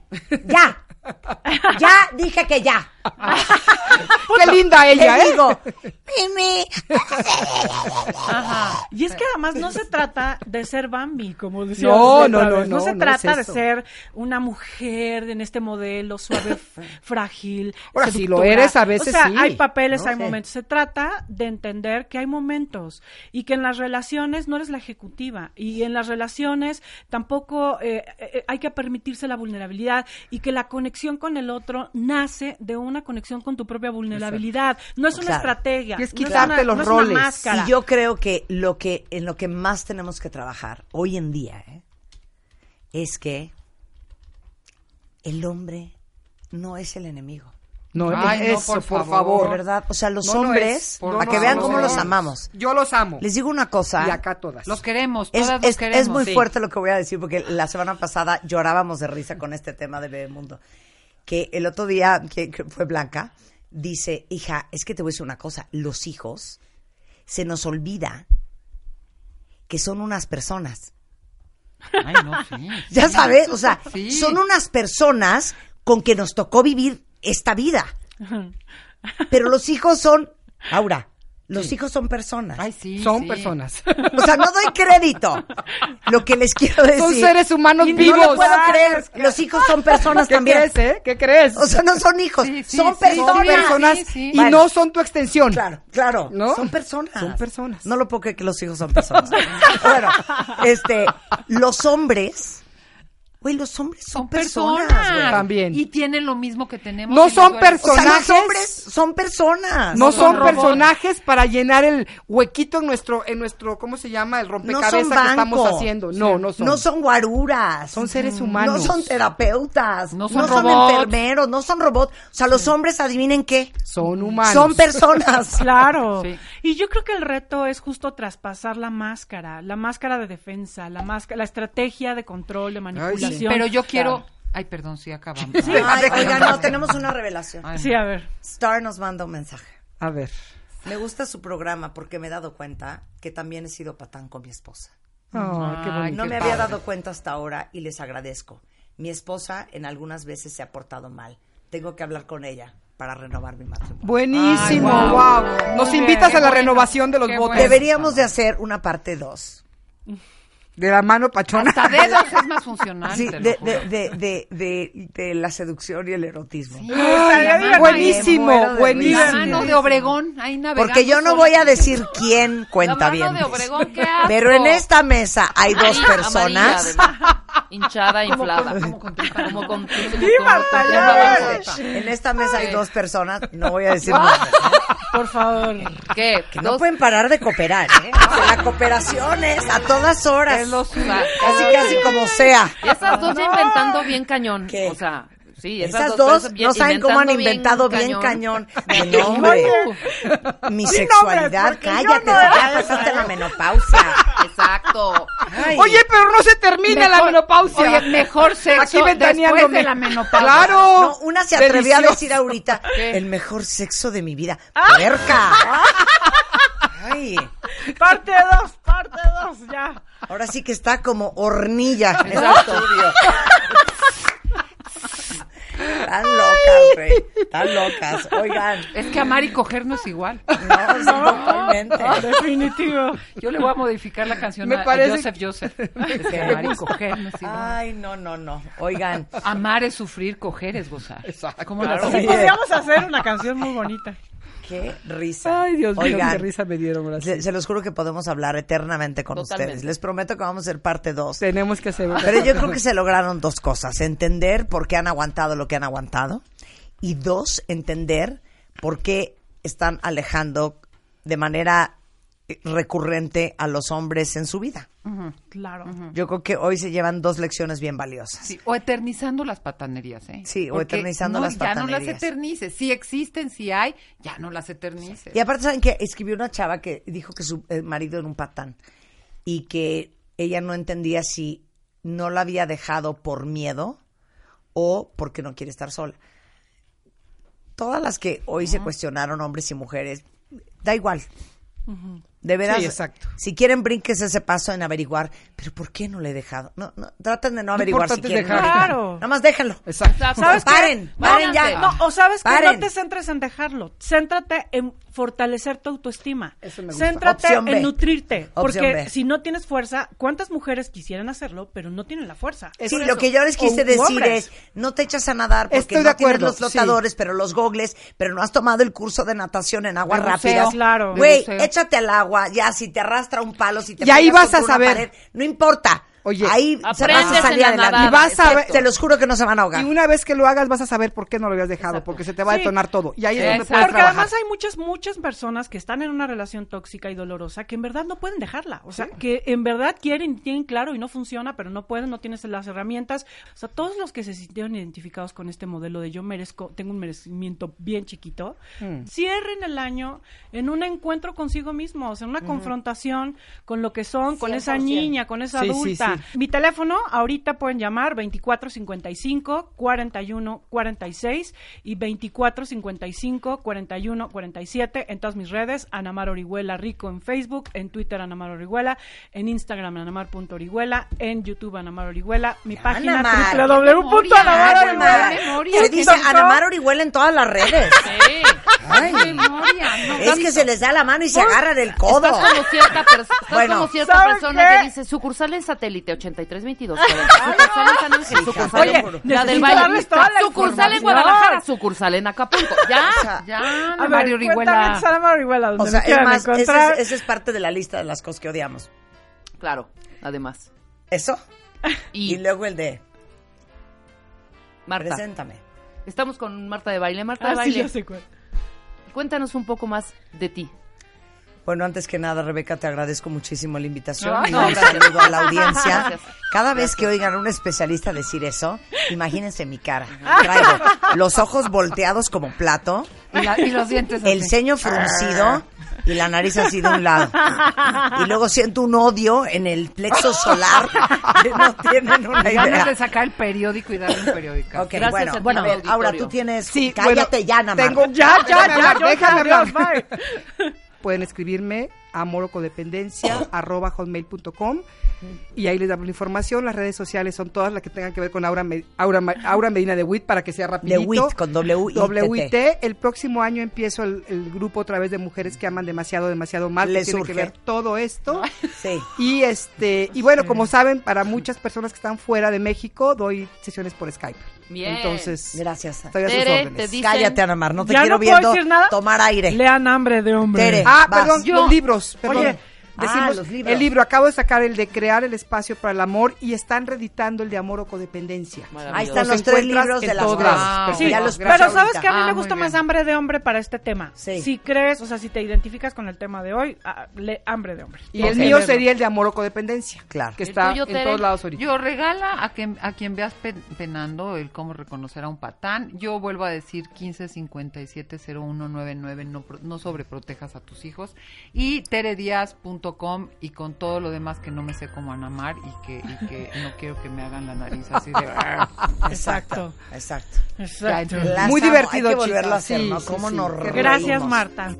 ¡Ya! Ya dije que ya. Qué linda ella, ¿eh? digo, Mimi. Y es que además no se trata de ser Bambi, como decía. No, no, no, vez. no, se no trata es de ser una mujer en este modelo suave, frágil. Ahora, si lo eres, a veces O sea, sí. hay papeles, No hay momentos. Se trata de entender que hay momentos y que en las relaciones no eres la ejecutiva y en las relaciones tampoco eh, eh, hay que permitirse la vulnerabilidad y que la conexión con el otro nace de una conexión con tu propia vulnerabilidad. No es una Claro. estrategia. Y es no es quitarte una- los no es una roles. máscara. Y yo creo que lo que en lo que más tenemos que trabajar hoy en día ¿eh? es que el hombre no es el enemigo. No, Ay, no, eso, por por, favor. verdad, o sea, los No, no hombres, es. para No, que no, vean no, cómo no. los amamos. Yo los amo. Les digo una cosa. Y acá todas. Los queremos, Es, todas los es- queremos. es muy Sí. fuerte lo que voy a decir porque la semana pasada llorábamos de risa con este tema de Bebemundo. Que el otro día, que, fue Blanca, dice, hija, es que te voy a decir una cosa, los hijos se nos olvida que son unas personas. Ay, no, sí. Ya sabes, o sea, Sí. son unas personas con que nos tocó vivir esta vida. Pero los hijos son, Aura, los hijos son personas. Ay, sí. Son sí. personas. O sea, no doy crédito. Lo que les quiero decir. Son seres humanos Y no vivos. lo puedo Ah, creer. es que- Los hijos son personas ¿Qué también. crees, eh? ¿Qué crees? O sea, no son hijos, Sí, sí, son sí, personas. son personas sí, sí. y Bueno. no son tu extensión. Claro, claro. ¿No? Son personas. Son personas. No lo puedo creer que los hijos son personas. bueno, este, los hombres, güey, los hombres son, Son personas. personas. güey. También. Y tienen lo mismo que tenemos. No son les duele. O sea, los Personajes. hombres son personas. No son personajes para llenar el huequito en nuestro, en nuestro, ¿cómo se llama? El No rompecabezas son que estamos haciendo. No, no son. No son guaruras. Son seres humanos. No son terapeutas. No son robots. enfermeros. No son robots. O sea, los hombres, adivinen qué. Son humanos. Son personas. Claro. Sí. Y yo creo que el reto es justo traspasar la máscara, la máscara de defensa, la máscara, la estrategia de control, de manipulación. Pero yo quiero. Ay, perdón, sí, acabamos. Ay, oiga, no, tenemos una revelación. Ay, Sí, a ver. Star nos manda un mensaje. A ver. Me gusta su programa porque me he dado cuenta que también he sido patán con mi esposa. Ay, qué bonito. No qué me había dado cuenta hasta ahora y les agradezco. Mi esposa en algunas veces se ha portado mal. Tengo que hablar con ella para renovar mi matrimonio. Buenísimo, Ay, wow. wow. Nos Muy invitas bien, a la bueno, renovación de los qué votos. bueno. Deberíamos de hacer una parte 2. De la mano pachona. Hasta dedos es más funcional. Sí, te lo de, juro. de, de, de, de, de la seducción y el erotismo. Ay, la mano buenísimo, buenísimo. La mano de Obregón, ahí navegando. Porque yo no sola. voy a decir quién cuenta La bien. mano de Obregón, qué asco. Pero en esta mesa hay dos personas. amarilla. Hinchada, inflada. como con. Como con ¡Sí, Marta, ya! En esta mesa hay dos personas, no voy a decir nombres, ¿eh? Por favor. ¿Qué? que no pueden parar de cooperar, ¿eh? La cooperación es a todas horas. Es lo Casi, casi como sea. Y esas dos ya inventando bien cañón. O sea, Sí, Esas, dos, bien- no saben cómo han inventado bien cañón. cañón. Mi nombre, mi sexualidad. Cállate, no ya pasaste la menopausia. Exacto. Ay. Oye, pero no se termina la menopausia. Oye, mejor sexo Aquí después de la menopausia. Claro. No, una se atrevió a decir ahorita ¿Qué? el mejor sexo de mi vida. ¡Puerca! Ay, Parte 2, parte 2, ya. ahora sí que está como hornilla en el Exacto. Están locas, güey. Están locas. Oigan. Es que amar y coger no es igual. No, totalmente. Definitivo. Yo le voy a modificar la canción Me a- a parece- Joseph Joseph. Es que amar y coger no es igual. Ay, no, no, no. Oigan. Amar es sufrir, coger es gozar. ¿Cómo la Claro. Sí. Podríamos hacer una canción muy bonita. Qué risa. Ay, Dios mío, qué risa me dieron. Se, se los juro que podemos hablar eternamente con Totalmente. ustedes. Les prometo que vamos a hacer parte 2. Tenemos que hacer Pero yo creo que se lograron dos cosas. Entender por qué han aguantado lo que han aguantado. Y dos, entender por qué están alejando de manera recurrente a los hombres en su vida. Claro. Yo creo que hoy se llevan dos lecciones bien valiosas. Sí, o eternizando las patanerías, ¿eh? Sí, o eternizando no, las Ya no las patanerías. eternices. Si existen, si hay, ya no las eternices. Y aparte, ¿saben que Escribió una chava que dijo que su eh, marido era un patán y que ella no entendía si no la había dejado por miedo o porque no quiere estar sola. Todas las que hoy se cuestionaron, hombres y mujeres, da igual. De veras, Sí, exacto. si quieren, brinques ese paso en averiguar, pero ¿por qué no le he dejado? No, no, traten de no averiguar si quieren. dejar. Claro. Nada más déjenlo. Exacto. ¿Sabes qué? Paren, paren ya. No, o sabes que Paren. no te centres en dejarlo. Céntrate en fortalecer tu autoestima. Eso me gusta. Céntrate Opción B. en nutrirte. Opción porque B. si no tienes fuerza, ¿cuántas mujeres quisieran hacerlo, pero no tienen la fuerza? Sí, lo eso. que yo les quise O decir hombres. es, no te echas a nadar porque Estoy no de tienes los flotadores, pero los gogles, pero no has tomado el curso de natación en agua De buceo, rápida. claro. Güey, échate al agua, ya, si te arrastra un palo, si te Y ahí vas a saber. pared, no importa. Oye, ahí se vas a salir en la adelante. nadada, Y vas a ver- Se los juro que no se van a ahogar. Y una vez que lo hagas vas a saber por qué no lo habías dejado, porque se te va a Sí. detonar todo. Y ahí es donde puedes Porque trabajar. además hay muchas, muchas personas que están en una relación tóxica y dolorosa que en verdad no pueden dejarla. O sea, que en verdad quieren, tienen claro y no funciona, pero no pueden, no tienes las herramientas. O sea, todos los que se sintieron identificados con este modelo de yo merezco, tengo un merecimiento bien chiquito, cierren el año en un encuentro consigo mismo, o sea, una confrontación con lo que son, con esa 100%. niña, con esa Sí, sí, adulta. Mi teléfono, ahorita pueden llamar 2455 41 46 y 2455 41 47 en todas mis redes, Anamar Orihuela Rico en Facebook, en Twitter Anamar Orihuela, en Instagram Anamar.orihuela, en YouTube Anamar Orihuela, mi página Anamar. www.anamarorihuela. Dice. Anamar Orihuela en todas las redes. Sí. Ay, memoria, no, es que se les da la mano y se agarran el codo. Estás como cierta, pers- estás Bueno, como cierta ¿sabe persona qué? que dice sucursal en satélite 8322. Sucursal en San Ángel, sucursal Oye, en la del Valle. Sucursal en. Guadalajara, sucursal en Acapulco. Ya. Ya, A cuéntame Orihuela. O sea, es más, esa es, esa es parte de la lista de las cosas que odiamos. Claro, además. Eso. Y, Y luego el de, Marta, preséntame. estamos con Marta de Baile. Marta Ah, de sí, Baile, ya sé cuál. cuéntanos un poco más de ti. Bueno, antes que nada, Rebeca, te agradezco muchísimo la invitación y no, un saludo a la audiencia. Gracias. Cada vez que oigan a un especialista decir eso, imagínense mi cara. Traigo los ojos volteados como plato, Y, la- y los dientes el así. ceño fruncido y la nariz así de un lado. Y luego siento un odio en el plexo solar que no tienen una Y ganas idea. de sacar el periódico y darle un periódico. Ok, Gracias bueno, a ti, bueno, ahora tú tienes... Sí, cállate bueno, ya, Namar. Tengo, ya, ya, ya, yo déjame ya, hablar. Pueden escribirme a morocodependencia arroba hotmail.com y ahí les damos la información. Las redes sociales son todas las que tengan que ver con Aura, Aura, Aura Medina de WIT para que sea rapidito. WIT, con W-I-T-T. WIT. El próximo año empiezo el, el grupo otra vez de mujeres que aman demasiado, demasiado mal. Les que tiene urge. que ver todo esto. Sí. Y este y bueno, como saben, para muchas personas que están fuera de México, doy sesiones por Skype. Bien. Entonces, Gracias. estoy a sus Tere, órdenes. te di- Cállate, Anamar, no te quiero no viendo decir nada. tomar aire. Lean hambre de hombre. Tere. Ah, Vas. perdón, Yo- los libros. Perdón. Oye, Ah, los libros. el libro, acabo de sacar el de crear el espacio para el amor y están reeditando el de amor o codependencia. Ahí están Los los tres libros de las. Sí, Ya los pero sabes ahorita. que a mí Ah, me gusta más hambre de hombre para este tema. Sí. Si crees, o sea, si te identificas con el tema de hoy, ah, lee hambre de hombre. Y el mío sería el de amor o codependencia. Claro. Que está tuyo, en todos lados ahorita. Yo regala a quien, a quien veas pe- penando el cómo reconocer a un patán. Yo vuelvo a decir 15570199, no, pro- no sobreprotejas a tus hijos. Y y con todo lo demás que no me sé cómo anamar y que, y que no quiero que me hagan la nariz así de... Exacto. Exacto. Exacto. Muy divertido, Hay que volverlo a hacer, Sí, ¿no? ¿Cómo sí. nos Gracias, reímos. Marta.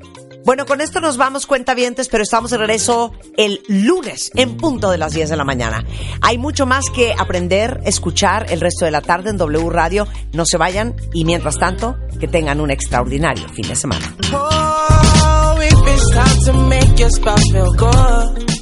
Bueno, con esto nos vamos cuentavientes, pero estamos de regreso el lunes en punto de las 10 de la mañana. Hay mucho más que aprender, escuchar el resto de la tarde en W Radio. No se vayan y mientras tanto, que tengan un extraordinario fin de semana. If it's time to make your spouse feel good.